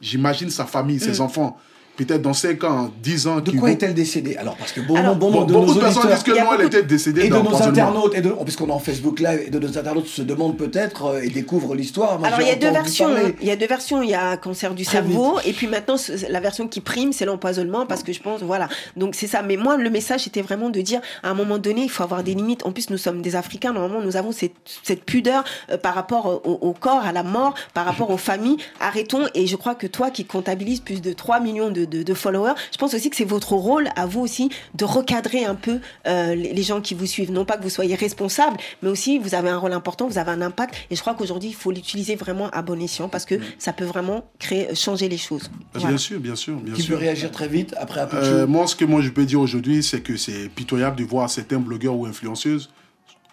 J'imagine sa famille, ses Mm. enfants, peut-être dans 5 ans, 10 ans. De quoi vont- est-elle décédée Alors, parce que bon, Alors- bon, Bon, nombre de beaucoup nos de personnes disent que non, elle était décédée et de nos internautes, et de, oh, puisqu'on est en Facebook Live, et de nos internautes se demandent peut-être euh, et découvrent l'histoire. Alors il y a deux versions. hein. Il y a deux versions. Il y a cancer du Très cerveau et puis maintenant la version qui prime c'est l'empoisonnement parce que je pense voilà. Donc c'est ça. Mais moi le message était vraiment de dire à un moment donné il faut avoir des limites. En plus nous sommes des Africains normalement nous avons cette, cette pudeur euh, par rapport au, au corps à la mort par rapport aux familles. Arrêtons et je crois que toi qui comptabilise plus de 3 millions de, de- de followers, je pense aussi que c'est votre rôle à vous aussi de recadrer un peu euh, les, les gens qui vous suivent. Non pas que vous soyez responsable, mais aussi vous avez un rôle important, vous avez un impact. Et je crois qu'aujourd'hui, il faut l'utiliser vraiment à bon escient parce que ça peut vraiment créer, changer les choses. Voilà. Bien sûr, bien sûr, bien Qui sûr. peut réagir très vite après un peu de Euh, moi, ce que moi je peux dire aujourd'hui, c'est que c'est pitoyable de voir certains blogueurs ou influenceuses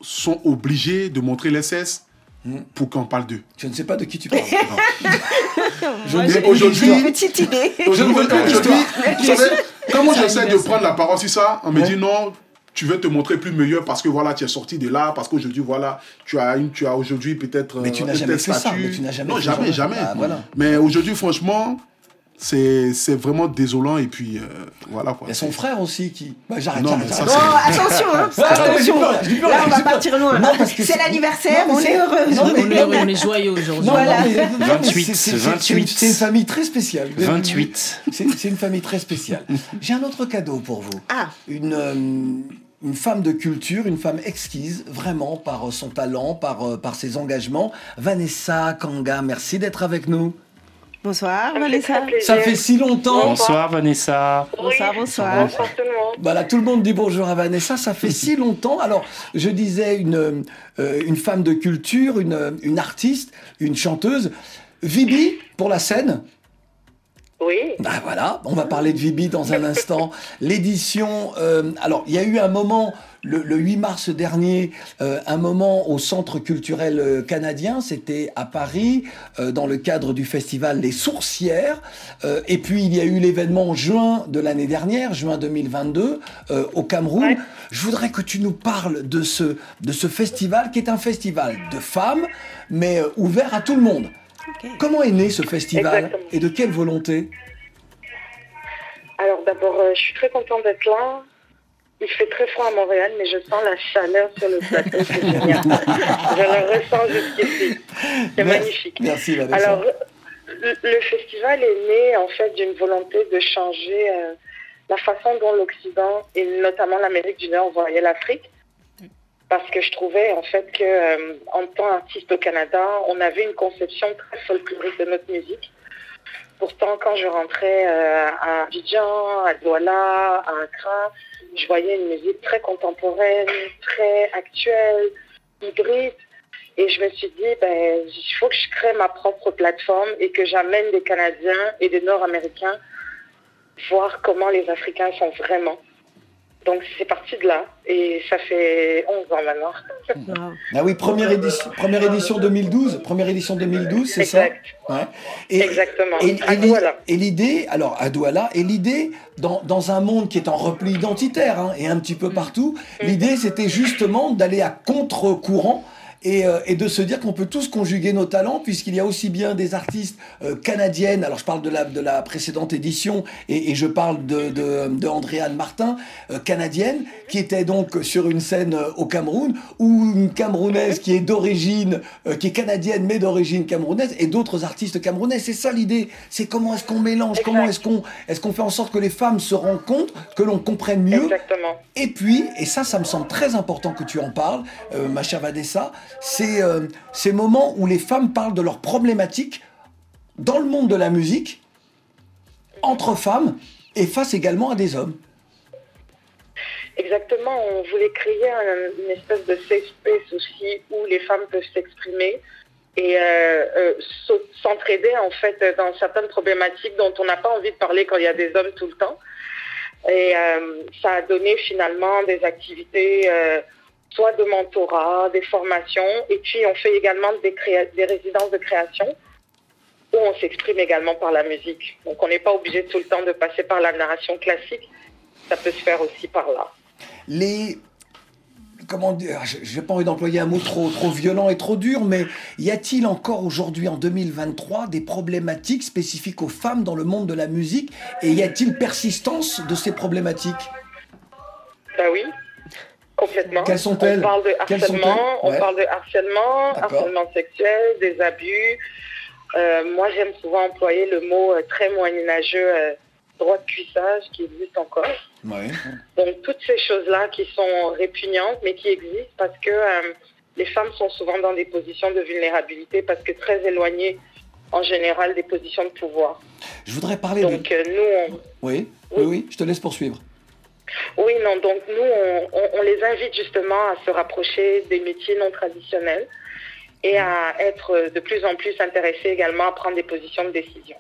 sont obligés de montrer les cesses. Pour qu'on parle d'eux. Je ne sais pas de qui tu parles. <laughs> <laughs> Je Moi, ne j'ai- sais pas aujourd'hui- une petite idée. <laughs> Comment j'essaie de prendre la parole sur ça, on me dit non, tu veux te montrer plus meilleur parce que voilà, tu es sorti de là, parce qu'aujourd'hui, voilà, tu as, une, tu as aujourd'hui peut-être. Mais tu euh, n'as jamais ça, statut. mais tu n'as jamais Non, fait jamais, ça. jamais. Ah, voilà. Mais aujourd'hui, franchement, c'est c'est vraiment désolant et puis euh, voilà quoi. Il y a son frère aussi qui. Bah, j'arrête, Non, j'arrête, mais ça, j'arrête. Bon, attention, hein, attention. Là, on va partir loin. Non, parce que C'est l'anniversaire, on est heureux. Non, mais- On est, on est joyeux aujourd'hui. Non, Voilà. non, mais- non, mais 28, c'est- c'est- c'est- 28. C'est une famille très spéciale. 28. C'est une famille très spéciale. J'ai un autre cadeau pour vous. Ah, Une, euh, une femme de culture, une femme exquise, vraiment, par euh, son talent, par, par ses engagements. Vanessa Kanga, merci d'être avec nous. Bonsoir, Ça me fait Vanessa. Ça fait si longtemps. Bonsoir Vanessa. Bonsoir, bonsoir. Bonsoir tout le monde. Voilà, tout le monde dit bonjour à Vanessa, ça fait si longtemps. Alors, je disais une, euh, une femme de culture, une, une artiste, une chanteuse. Vibi, pour la scène. Oui. Ah voilà, on va parler de Vibi dans un instant. <laughs> L'édition, euh, alors il y a eu un moment, le, le 8 mars dernier, euh, un moment au Centre culturel euh, canadien, c'était à Paris, euh, dans le cadre du festival Les Sourcières. Euh, et puis il y a eu l'événement en juin de l'année dernière, juin 2022, euh, au Cameroun. Ouais. Je voudrais que tu nous parles de ce, de ce festival qui est un festival de femmes, mais ouvert à tout le monde. Comment est né ce festival Exactement. et de quelle volonté Alors d'abord, euh, je suis très contente d'être là. Il fait très froid à Montréal, mais je sens la chaleur sur le plateau. C'est génial. <laughs> je la ressens jusqu'ici. C'est magnifique. Merci Vanessa. Alors, le, le festival est né en fait d'une volonté de changer euh, la façon dont l'Occident et notamment l'Amérique du Nord voyait l'Afrique. Parce que je trouvais en fait que euh, en tant qu'artiste au Canada, on avait une conception très folklorique de notre musique. Pourtant, quand je rentrais euh, à Abidjan, à Douala, à Accra, je voyais une musique très contemporaine, très actuelle, hybride. Et je me suis dit, ben, il faut que je crée ma propre plateforme et que j'amène des Canadiens et des Nord-Américains voir comment les Africains sont vraiment. Donc c'est parti de là et ça fait 11 ans maintenant. <laughs> Wow. Ah oui, première édition, première édition 2012, première édition 2012, c'est ça Exact. Ouais. Et, Exactement. et, l'idée, alors à Douala, et l'idée, dans, dans un monde qui est en repli identitaire hein, et un petit peu partout, Mm. l'idée c'était justement d'aller à contre-courant. Et, euh, et de se dire qu'on peut tous conjuguer nos talents, puisqu'il y a aussi bien des artistes euh, canadiennes, alors je parle de la, de la précédente édition, et, et je parle de, de, de Andréane Martin, euh, canadienne, qui était donc sur une scène euh, au Cameroun, ou une Camerounaise qui est d'origine, euh, qui est canadienne mais d'origine camerounaise, et d'autres artistes camerounais. C'est ça l'idée, c'est comment est-ce qu'on mélange, comment est-ce qu'on est qu'on fait en sorte que les femmes se rencontrent, que l'on comprenne mieux, Exactement. et puis, et ça, ça me semble très important que tu en parles, euh, ma chère Vanessa, c'est euh, ces moments où les femmes parlent de leurs problématiques dans le monde de la musique, entre femmes et face également à des hommes. Exactement, on voulait créer un- une espèce de safe space aussi où les femmes peuvent s'exprimer et euh, euh, s'entraider en fait dans certaines problématiques dont on n'a pas envie de parler quand il y a des hommes tout le temps. Et ça a donné finalement des activités, soit de mentorat, des formations, et puis on fait également des, résidences de création où on s'exprime également par la musique. Donc on n'est pas obligé tout le temps de passer par la narration classique, ça peut se faire aussi par là. Les. Comment dire Je n'ai pas envie d'employer un mot trop, trop violent et trop dur, mais y a-t-il encore aujourd'hui, en 2023, des problématiques spécifiques aux femmes dans le monde de la musique Et y a-t-il persistance de ces problématiques? Bah oui, complètement. Quelles sont-elles On parle de harcèlement, on parle de harcèlement, harcèlement sexuel, des abus. Euh, moi, j'aime souvent employer le mot euh, très moyenâgeux, euh, droit de cuissage, qui existe encore. Ouais. Donc, toutes ces choses-là qui sont répugnantes, mais qui existent parce que les femmes sont souvent dans des positions de vulnérabilité, parce que très éloignées, en général, des positions de pouvoir. Je voudrais parler de. Donc, nous, on, Oui, oui, oui, je te laisse poursuivre. Oui, non, donc nous, on, on- on les invite justement à se rapprocher des métiers non traditionnels et à être de plus en plus intéressés également à prendre des positions de décision.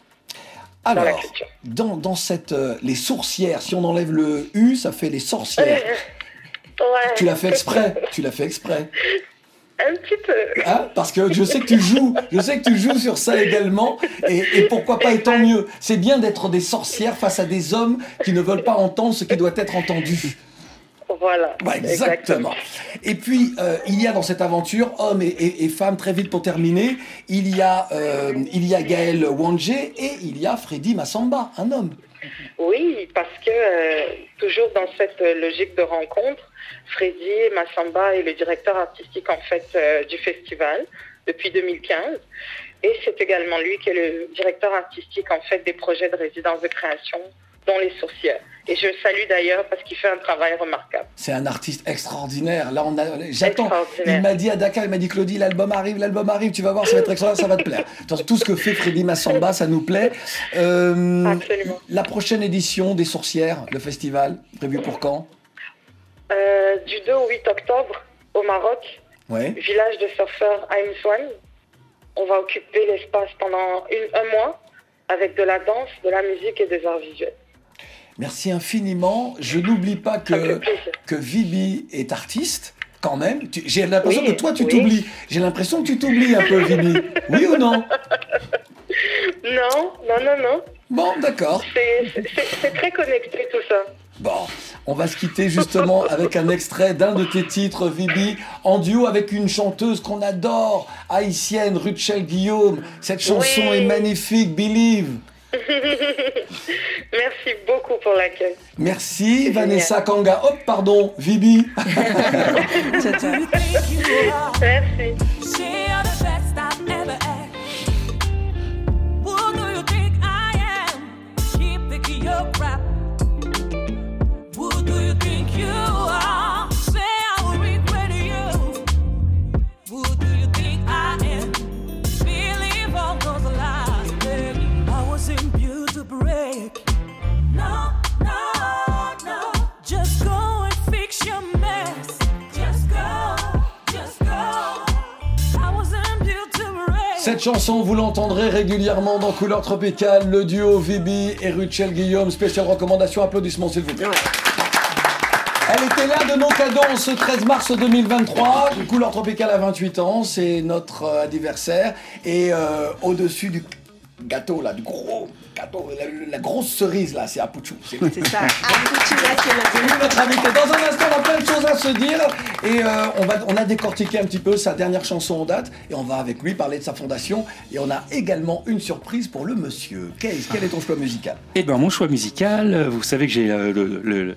dans la Alors, culture. dans, dans cette. euh, les sourcières, si on enlève le U, ça fait les sorcières. <laughs> Ouais. Tu l'as fait exprès, tu l'as fait exprès. Un petit peu. Hein Parce que je sais que tu joues, je sais que tu joues sur ça également, et, et pourquoi pas, et tant mieux. C'est bien d'être des sorcières face à des hommes qui ne veulent pas entendre ce qui doit être entendu. Voilà. Ouais, exactement. Et puis, euh, il y a dans cette aventure, hommes et, et- et femmes, très vite pour terminer, il y a, euh, il y a Gaël Wanje et il y a Freddy Massamba, un homme. Oui, parce que euh, toujours dans cette euh, logique de rencontre, Freddy Massamba est le directeur artistique en fait euh, du festival depuis 2015 et c'est également lui qui est le directeur artistique en fait des projets de résidence de création dont les sourcières. Et je le salue d'ailleurs parce qu'il fait un travail remarquable. C'est un artiste extraordinaire. Là, on a, j'attends. Il m'a dit à Dakar, il m'a dit Claudie, l'album arrive, l'album arrive, tu vas voir, ça va être extraordinaire, ça va te plaire. <laughs> Tout- Tout ce que fait Freddy Massamba, ça nous plaît. Euh, Absolument. La prochaine édition des Sourcières, le festival, prévu pour quand? Euh, du 2 au 8 octobre au Maroc, Ouais. village de surfeurs Aimswan. On va occuper l'espace pendant une- un mois avec de la danse, de la musique et des arts visuels. Merci infiniment. Je n'oublie pas que, que Vibi est artiste, quand même. J'ai l'impression Oui, que toi, tu oui. t'oublies. J'ai l'impression que tu t'oublies un peu, Vibi. Oui ou non? Non, non, non, non. Bon, d'accord. C'est- très connecté tout ça. Bon, on va se quitter justement <laughs> avec un extrait d'un de tes titres, Vibi, en duo avec une chanteuse qu'on adore, haïtienne, Ruchel Guillaume. Cette chanson Oui. est magnifique, Believe. <laughs> Merci beaucoup pour l'accueil. Merci, Vanessa Kanga. Hop, pardon, Vibi. <laughs> Merci. She are the best I've ever had. Who do you think I am? Break. No, no, no. Just go and fix your mess. Just go, just go. I wasn't built to break. Cette chanson, vous l'entendrez régulièrement dans Couleur Tropicale, le duo Vibi et Ruchel Guillaume. Spéciale recommandation, applaudissements s'il vous plaît. Elle était là de nos cadeaux ce 13 mars 2023. Couleur Tropicale à 28 ans, c'est notre euh, anniversaire. Et euh, au-dessus du gâteau, là, du gros gâteau, la, la grosse cerise, là, c'est Apuchu. C'est ça. <laughs> Apuchu, là, c'est notre invité. Dans un instant, on a plein de choses à se dire. Et euh, on, va, on a décortiqué un petit peu sa dernière chanson en date. Et on va avec lui parler de sa fondation. Et on a également une surprise pour le monsieur. Case, quel est ton choix musical? Eh ben mon choix musical, vous savez que j'ai euh, le- le-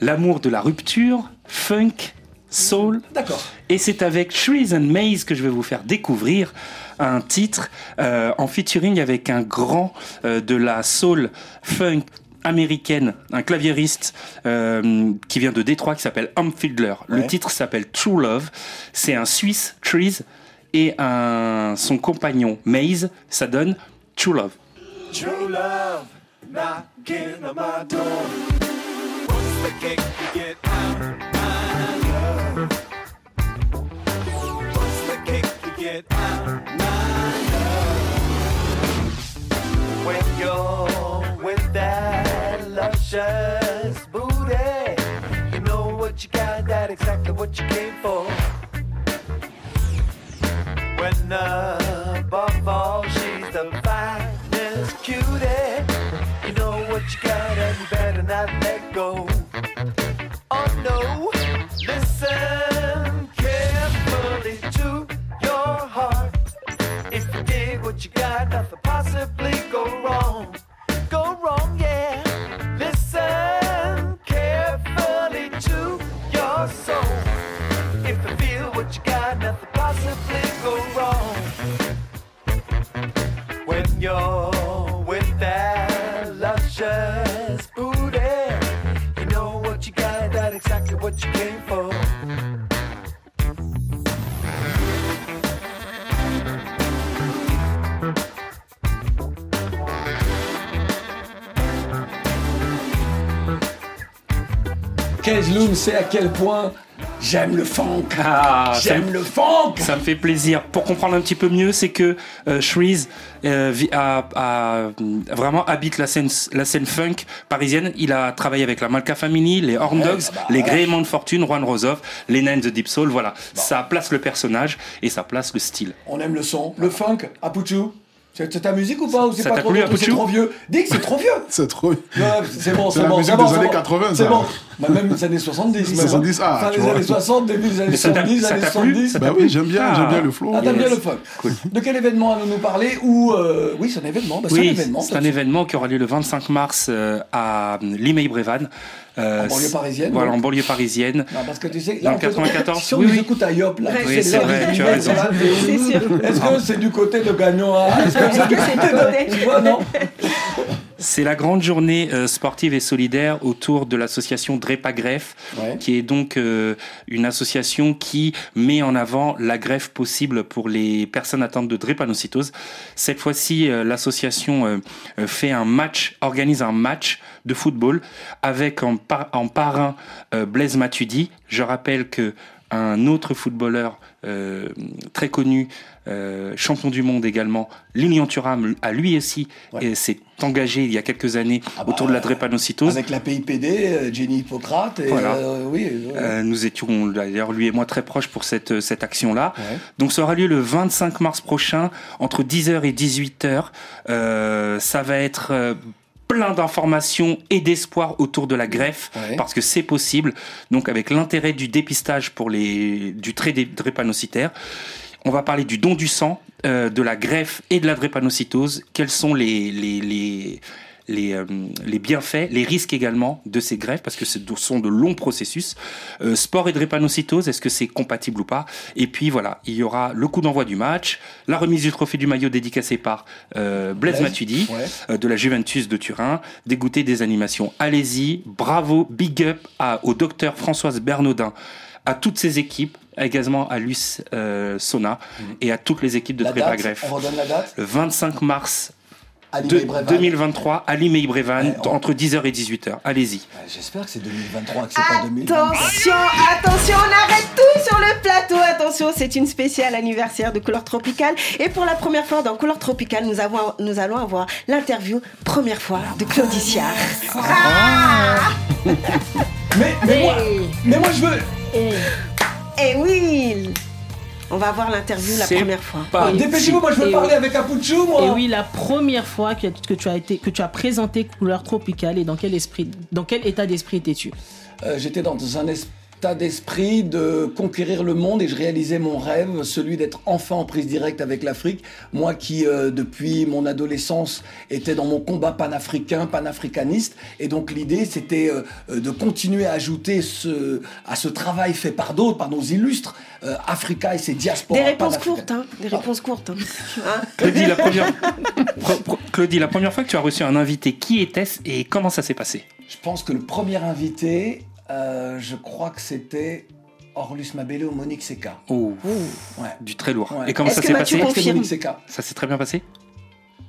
l'amour de la rupture, funk, soul. D'accord. Et c'est avec Trees and Maze que je vais vous faire découvrir un titre euh, en featuring avec un grand euh, de la soul funk américaine, un claviériste euh, qui vient de Détroit qui s'appelle Ham Fiedler. Le Ouais. titre s'appelle True Love. C'est un Suisse, Trees, et un, son compagnon Maze. Ça donne True Love. True love knocking on my door. What's the kick to get? Out my love? What's the kick to get? out my When you're with that luscious booty, you know what you got, that exactly what you came for. Sait à quel point j'aime le funk. Ah, ça j'aime me- le funk. Ça me fait plaisir. Pour comprendre un petit peu mieux, c'est que euh, Shreeze euh, a- a- vraiment habite la scène, la scène funk parisienne. Il a travaillé avec la Malka Family, les Horn Dogs, bah, les ouais. Gréements de Fortune, Juan Rosoff, les Nines de Deep Soul. Voilà, ça place le personnage et ça place le style. On aime le son, le funk, Apuchu. C'est c'est ta musique ou pas ou c'est pas t'a trop plu, C'est trop vieux? Dis <laughs> que c'est trop vieux. C'est trop. Ouais, c'est bon, C'est c'est la bon. musique c'est bon, des c'est années bon. 80, C'est ça. bon. Bah, même les années 70. même. 70, ah, Fin tu des vois. années 60, début des années Mais ça t'a- 70, ça années t'a plu 70. Ça Bah oui, j'aime bien, Ah. j'aime bien le flow. Ah, t'aimes bien le funk. De quel événement allons-nous nous parler Ou euh, oui, c'est un événement. Bah, c'est un Oui, événement. c'est un événement qui aura lieu le 25 mars euh, à Limay-Brévannes. Euh, En banlieue parisienne, Voilà, donc. en banlieue parisienne. Non, parce que tu sais, là, le 94, si on oui, nous oui. écoute à Yop, là, Oui, c'est vrai, les tu as raison. Est-ce que c'est du côté de Gagnoa Est-ce que c'est du côté de. Tu vois, non? C'est la grande journée euh, sportive et solidaire autour de l'association Drepa Greffe, Ouais. qui est donc euh, une association qui met en avant la greffe possible pour les personnes atteintes de drépanocytose. Cette fois-ci, euh, l'association fait un match, organise un match de football avec en, par- en parrain Blaise Matuidi. Je rappelle que un autre footballeur euh, très connu, euh, champion du monde également, Lilian Thuram, a lui aussi Ouais. et s'est engagé il y a quelques années Ah bah, autour de la drépanocytose. Avec la PIPD, euh, Jenny Hippocrate. Et, Voilà. euh, oui. euh, Euh, nous étions d'ailleurs lui et moi très proches pour cette, cette action-là. Ouais. Donc ça aura lieu le 25 mars prochain entre 10h et 18h. Euh, ça va être euh, plein d'informations et d'espoir autour de la greffe Ouais. parce que c'est possible. Donc avec l'intérêt du dépistage pour les du trait des drépanocytaires. On va parler du don du sang, euh, de la greffe et de la drépanocytose. Quels sont les, les, les, les, euh, les bienfaits, les risques également de ces greffes, parce que ce sont de longs processus. Euh, sport et drépanocytose, est-ce que c'est compatible ou pas? Et puis voilà, il y aura le coup d'envoi du match, la remise du trophée du maillot dédicacé par euh, Blaise Matuidi, ouais. de la Juventus de Turin, dégoûter des animations. Allez-y, bravo, big up à, au docteur Françoise Bernaudin, à toutes ses équipes, également à Luce euh, Sona et à toutes les équipes de date, Greffe. on redonne la date Le 25 mars Ali de- Brévan. 2023 à Ouais, on- entre 10h et 18h. Allez-y. J'espère que c'est 2023 que c'est pas 2020. Attention, attention, on arrête tout sur le plateau. Attention, c'est une spéciale anniversaire de Couleur Tropicale. Et pour la première fois dans Couleur Tropicale, nous, avons, nous allons avoir l'interview première fois de Claudie Siard. Mais, mais, moi, mais moi, je veux. Eh oui On va avoir l'interview la première fois. pas- Oui. Dépêchez-vous, moi, je veux Et parler oui. avec Apuchu, moi. Et oui, la première fois que, que tu as été, que tu as présenté couleur tropicale et dans quel esprit, dans quel état d'esprit étais-tu? Euh, J'étais dans un état d'esprit de conquérir le monde et je réalisais mon rêve, celui d'être enfin en prise directe avec l'Afrique. Moi qui, euh, depuis mon adolescence, était dans mon combat panafricain, panafricaniste. Et donc l'idée, c'était euh, de continuer à ajouter ce, à ce travail fait par d'autres, par nos illustres, euh, Africa et ses diasporas. Des réponses courtes, hein. Des réponses courtes. hein. Hein <laughs> Claudie, la première... <laughs> Pro- pro- Claudie, la première fois que tu as reçu un invité, qui était-ce et comment ça s'est passé? Je pense que le premier invité, euh, je crois que c'était Orlus Mabélé ou Monique Seca. Oh, Ouais. du très lourd. Ouais. Et comment ça s'est passé Monique Seca. Ça s'est très bien passé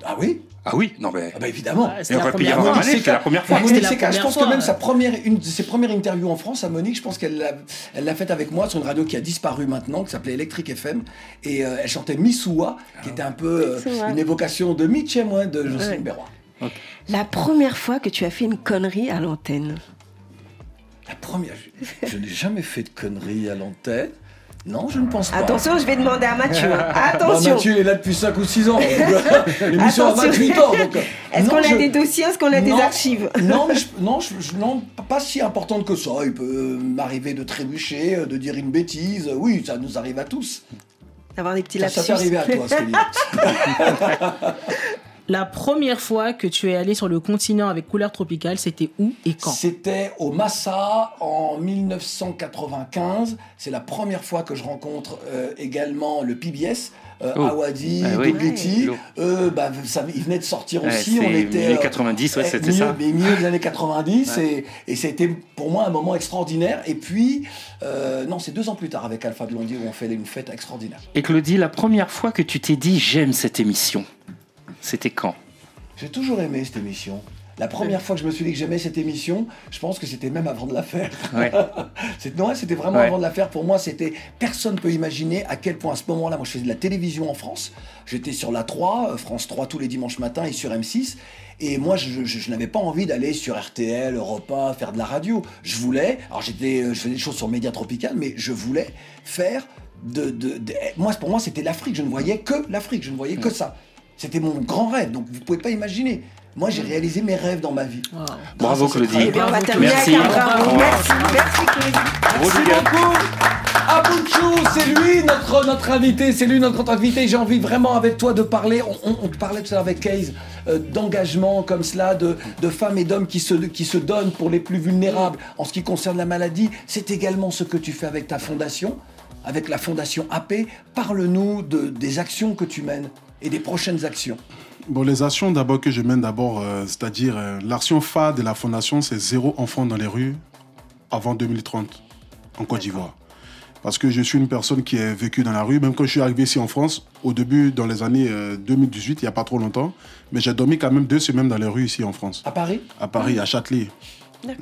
Ah oui Ah oui, non mais. Ah bah évidemment. Et on un année, c'était la première fois. Monique Seca, je pense fois, que même ouais. sa première, une de ses premières interviews en France à Monique, je pense qu'elle l'a, elle l'a faite avec moi sur une radio qui a disparu maintenant, qui s'appelait Electric FM, et euh, elle chantait Missoua, qui était un peu euh, une évocation de Mitchem, ouais, de Jocelyne. Berroy. La première fois que tu as fait une connerie à l'antenne. La première, je, je n'ai jamais fait de conneries à l'antenne. Non, je ne pense pas. Attention, je vais demander à Mathieu. <laughs> Bah, Attention. Mathieu, est là depuis 5 ou 6 ans. L'émission a Attention. 28 ans. donc, euh, <laughs> Est-ce qu'on a je- des dossiers Est-ce qu'on a des archives <laughs> Non, mais je- non, je- je- non, pas si importante que ça. Il peut euh, m'arriver de trébucher, euh, de dire une bêtise. Oui, ça nous arrive à tous. D'avoir des petits Ça, lapsus. ça t'est arrivé à toi. La première fois que tu es allé sur le continent avec couleur tropicale, c'était où et quand? C'était au Massa en 1995. C'est la première fois que je rencontre euh, également le PBS. Euh, Oh. Awadi, Ah oui. Dogeti, Ouais. euh, bah, ça, il venait de sortir Ouais, aussi. on était milieu euh, 90, ouais, eh, c'était ça. Mais milieu des années 90, Ouais. et, et c'était pour moi un moment extraordinaire. Et puis, euh, non, c'est deux ans plus tard avec Alpha Blondie où on fait une fête extraordinaire. Et Claudie, la première fois que tu t'es dit j'aime cette émission, c'était quand J'ai toujours aimé cette émission. La première fois que je me suis dit que j'aimais cette émission, je pense que c'était même avant de la faire. Ouais. <laughs> Non, c'était vraiment Ouais. avant de la faire. Pour moi, c'était. Personne ne peut imaginer à quel point à ce moment-là, moi je faisais de la télévision en France. J'étais sur la 3, euh, France 3 tous les dimanches matins et sur M6. Et moi, je, je- je n'avais pas envie d'aller sur RTL, Europe 1, faire de la radio. Je voulais. Alors, j'étais, euh, je faisais des choses sur Média Tropical, mais je voulais faire de. de- de- moi, pour moi, c'était l'Afrique. Je ne voyais que l'Afrique. Je ne voyais que ça. C'était mon grand rêve. Donc, vous pouvez pas imaginer. Moi, j'ai réalisé mes rêves dans ma vie. Bravo Claudie. Eh bien, on va terminer Merci. avec un bravo. Merci, merci Claudie. Merci beaucoup. Abouchou, c'est lui notre, notre invité, c'est lui notre invité. J'ai envie vraiment avec toi de parler, on, on- on parlait tout à l'heure avec Case, euh, d'engagement comme cela, de, de femmes et d'hommes qui se, qui se donnent pour les plus vulnérables. En ce qui concerne la maladie, c'est également ce que tu fais avec ta fondation, avec la fondation AP. Parle-nous de, des actions que tu mènes et des prochaines actions. Bon, les actions d'abord que je mène d'abord, euh, c'est-à-dire euh, l'action phare de la fondation, c'est zéro enfant dans les rues avant 2030 en Côte d'Ivoire. Parce que je suis une personne qui a vécu dans la rue, même quand je suis arrivé ici en France, au début, dans les années euh, 2018, il n'y a pas trop longtemps, mais j'ai dormi quand même deux semaines dans les rues ici en France. À Paris? À Paris, à Châtelet,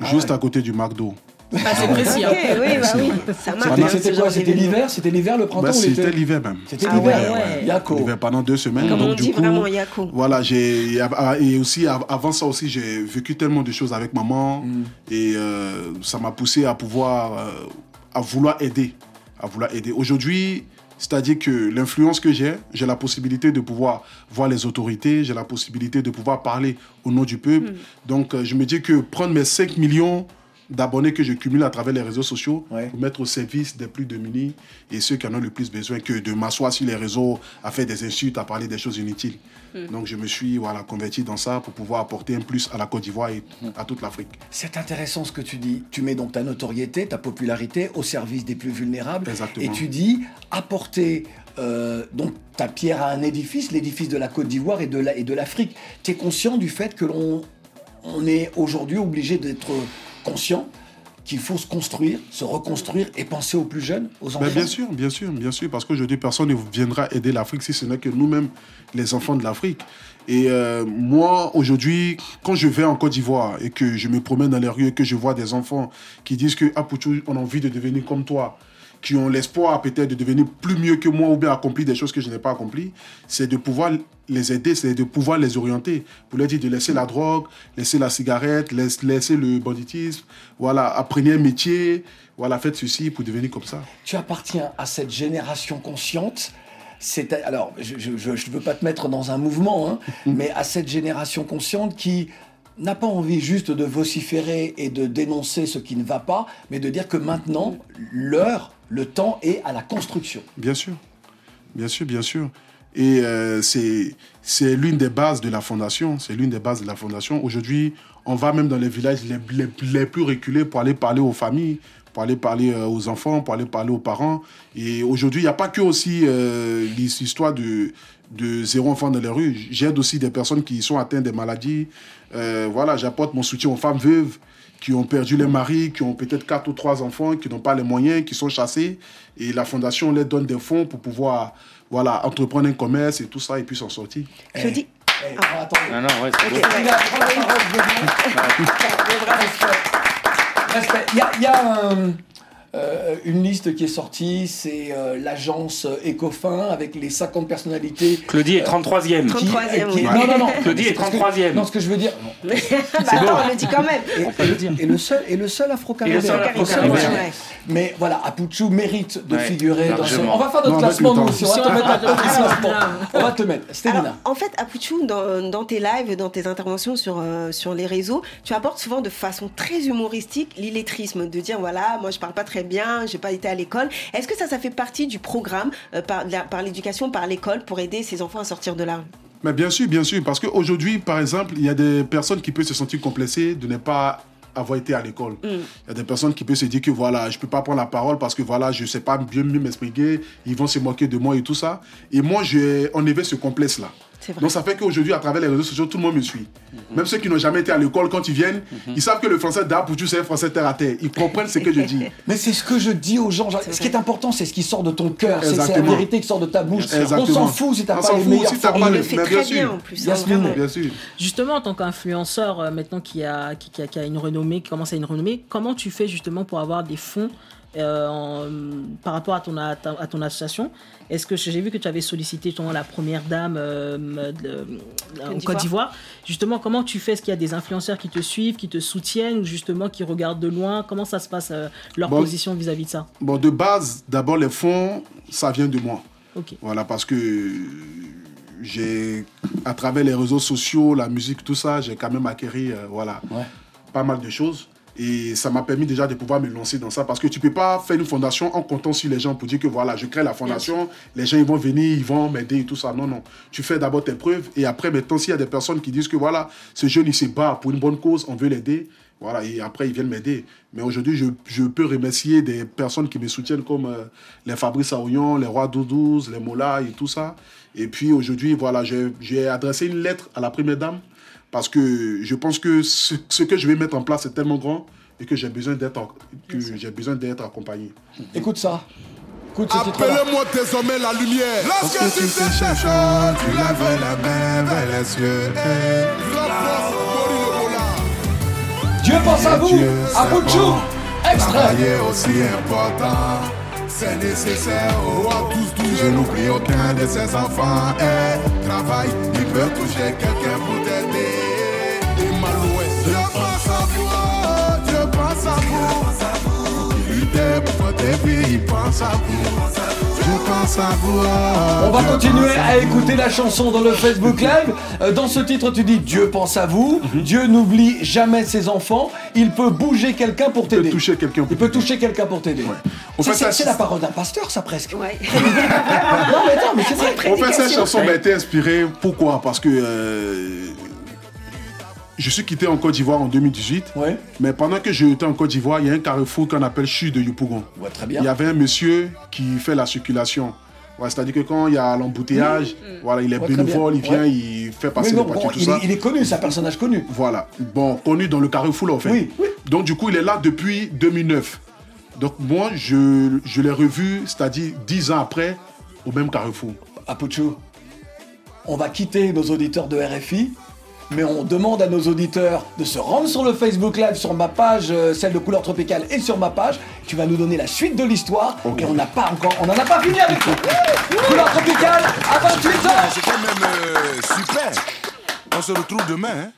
juste Ah ouais. à côté du McDo. Ah, c'est précis. hein. Oui, bah oui. Ça marche. C'était- quoi? C'était l'hiver? C'était l'hiver, le printemps Bah, C'était l'hiver même. C'était Ah l'hiver. ouais, ouais. Yako. L'hiver pendant deux semaines. Comme donc, on du dit coup, vraiment Yako. Voilà, j'ai et aussi av- avant ça aussi j'ai vécu tellement de choses avec maman Mm. et euh, ça m'a poussé à pouvoir euh, à vouloir aider, à vouloir aider. Aujourd'hui, c'est-à-dire que l'influence que j'ai, j'ai la possibilité de pouvoir voir les autorités, j'ai la possibilité de pouvoir parler au nom du peuple. Donc euh, je me dis que prendre mes 5 millions d'abonnés que je cumule à travers les réseaux sociaux Ouais. pour mettre au service des plus démunis et ceux qui en ont le plus besoin que de m'asseoir sur les réseaux à faire des insultes, à parler des choses inutiles. Donc je me suis voilà, converti dans ça pour pouvoir apporter un plus à la Côte d'Ivoire et à toute l'Afrique. C'est intéressant ce que tu dis. Tu mets donc ta notoriété, ta popularité au service des plus vulnérables. Exactement. Et tu dis apporter euh, donc ta pierre à un édifice, l'édifice de la Côte d'Ivoire et de la- et de l'Afrique. tu es conscient du fait que l'on on est aujourd'hui obligé d'être conscient qu'il faut se construire, se reconstruire et penser aux plus jeunes, aux enfants. Ben, bien sûr, bien sûr, bien sûr, parce qu'aujourd'hui, personne ne viendra aider l'Afrique si ce n'est que nous-mêmes, les enfants de l'Afrique. Et euh, moi, aujourd'hui, quand je vais en Côte d'Ivoire et que je me promène dans les rues et que je vois des enfants qui disent que, ah, on a envie de devenir comme toi, qui ont l'espoir peut-être de devenir plus mieux que moi ou bien accomplir des choses que je n'ai pas accomplies, c'est de pouvoir les aider, c'est de pouvoir les orienter. Pour leur dire de laisser la drogue, laisser la cigarette, laisse- laisser le banditisme, voilà, apprenez un métier, voilà, faites ceci pour devenir comme ça. tu appartiens à cette génération consciente. Alors, je ne veux pas te mettre dans un mouvement, hein, <laughs> mais à cette génération consciente qui n'a pas envie juste de vociférer et de dénoncer ce qui ne va pas, mais de dire que maintenant, l'heure, le temps est à la construction. Bien sûr, bien sûr, bien sûr. Et euh, c'est l'une des bases de la fondation. C'est l'une des bases de la fondation. Aujourd'hui, on va même dans les villages les, les- les plus reculés pour aller parler aux familles, pour aller parler euh, aux enfants, pour aller parler aux parents. Et aujourd'hui, il n'y a pas que aussi euh, l'histoire de, de zéro enfant dans les rues. J'aide aussi des personnes qui sont atteintes des maladies. Euh, voilà, j'apporte mon soutien aux femmes veuves qui ont perdu les maris, qui ont peut-être quatre ou trois enfants, qui n'ont pas les moyens, qui sont chassés. Et la fondation leur donne des fonds pour pouvoir voilà, entreprendre un commerce et tout ça et puis s'en sortir. Claudie, Ah non, ouais, c'est beau. Stéphina, prends la parole, je veux bien. Respect. Respect. Il y a, il y a un- euh, une liste qui est sortie, c'est euh, l'agence Ecofin avec les 50 personnalités. Claudie est 33e. qui- 33e, qui- oui. Non, non, non. <laughs> Claudie est Parce que- 33e. Non, ce que je veux dire. <laughs> bah attends, on le dit quand même. Et, le, et le seul, et le seul afro-caribéen. Et le seul Afro-Caribéen, Afro-Caribéen. ouais. Mais voilà, Apuchu mérite de Ouais, figurer dans ce. On va faire notre Non, classement, nous aussi. On va Si te on mettre va un faire notre classement. classement. On va te mettre. Stéphina. en fait, Apuchu, dans, dans tes lives, dans tes interventions sur, euh, sur les réseaux, tu apportes souvent de façon très humoristique l'illettrisme, de dire voilà, moi je parle pas très bien, j'ai pas été à l'école. Est-ce que ça, ça fait partie du programme euh, par, la- par l'éducation, par l'école, pour aider ces enfants à sortir de là? Mais bien sûr, bien sûr, parce qu'aujourd'hui, par exemple, il y a des personnes qui peuvent se sentir complexées de ne pas avoir été à l'école. Mm. Il y a des personnes qui peuvent se dire que voilà, je peux pas prendre la parole parce que voilà, je sais pas bien mieux m'expliquer, ils vont se moquer de moi et tout ça. Et moi, j'ai enlevé ce complexe-là. Vrai. Donc ça fait qu'aujourd'hui, à travers les réseaux sociaux, tout le monde me suit. Mhm. Même ceux qui n'ont jamais été à l'école, quand ils viennent, ils savent que le français d'Apoutou, c'est un français terre à terre. Ils comprennent ce que je dis. <laughs> Mais c'est ce que je dis aux gens. Ce qui est important, c'est ce qui sort de ton cœur. C'est c'est la vérité qui sort de ta bouche. Exactement. On s'en fout si t'as On pas s'en les fout meilleurs si t'as pas le fait mais très bien bien sûr. en plus. hein, Yasmine. vraiment. Bien sûr. Justement, en tant qu'influenceur, euh, maintenant qui a, qui, qui a, qui a une renommée, qui commence à une renommée, comment tu fais justement pour avoir des fonds euh, en- par rapport à ton, à, ta- à ton association Est-ce que j'ai vu que tu avais sollicité justement la première dame euh, de- en. Côte d'Ivoire Justement, comment tu fais? Est-ce qu'il y a des influenceurs qui te suivent, qui te soutiennent ou justement qui regardent de loin? Comment ça se passe euh, leur Bon. position vis-à-vis de ça? Bon, de base, d'abord, les fonds, ça vient de moi. Ok. Voilà, parce que j'ai, à travers les réseaux sociaux, la musique, tout ça, j'ai quand même acquéri, euh, voilà, Ouais. pas mal de choses. Et ça m'a permis déjà de pouvoir me lancer dans ça. Parce que tu peux pas faire une fondation en comptant sur les gens pour dire que voilà, je crée la fondation, les gens ils vont venir, ils vont m'aider et tout ça. Non, non. Tu fais d'abord tes preuves. Et après, maintenant, s'il y a des personnes qui disent que voilà, ce jeune il se bat pour une bonne cause, on veut l'aider. Voilà, et après, ils viennent m'aider. Mais aujourd'hui, je, je peux remercier des personnes qui me soutiennent comme euh, les Fabrice Aouillon, les Rois Doudous, les Mola et tout ça. Et puis aujourd'hui, voilà, j'ai j'ai adressé une lettre à la première dame parce que je pense que ce, ce que je vais mettre en place est tellement grand et que j'ai besoin d'être j'ai besoin d'être accompagné. Écoute ça. Appelez-moi désormais la lumière. Lorsque tu te cherches, tu lèves la main vers les cieux. Dieu pense à vous. À bout de chou. Extrait. Aussi important. C'est nécessaire. Oh, à tous, tous, je n'oublie aucun de ces enfants. Eh, travail, il peut toucher quelqu'un pour t'aider. Pour tes vies, il pense à vous. Je pense à vous. On va continuer à écouter la chanson dans le Facebook Live. Euh, Dans ce titre, tu dis Dieu pense à vous. Mhm. Dieu n'oublie jamais ses enfants. Il peut bouger quelqu'un pour t'aider. toucher quelqu'un. Il peut toucher quelqu'un pour t'aider. On C'est- la parole d'un pasteur, ça presque. Ouais. <laughs> non, mais attends, mais c'est vrai. En fait, cette chanson m'a été inspirée. Pourquoi? Parce que euh, je suis quitté en Côte d'Ivoire en 2018. Mais pendant que j'étais en Côte d'Ivoire, il y a un carrefour qu'on appelle Chu de Yopougon. Ouais, très bien. Il y avait un monsieur qui fait la circulation. Ouais, C'est-à-dire que quand il y a l'embouteillage, voilà, il est bénévole, il vient, il fait passer Mais non, les bon, tout il, ça. il est connu, c'est un personnage connu. Voilà. Bon, connu dans le carrefour, là, en fait. Donc, du coup, il est là depuis 2009. Donc, moi, je, je l'ai revu, c'est-à-dire 10 ans après, au même carrefour. Apucho, on va quitter nos auditeurs de RFI, mais on demande à nos auditeurs de se rendre sur le Facebook Live, sur ma page, euh, celle de Couleur Tropicale, et sur ma page. Tu vas nous donner la suite de l'histoire, et on n'a pas encore, on n'en a pas fini avec toi. Couleur Tropicale, à 28 ans C'est quand même euh, super. On se retrouve demain. hein.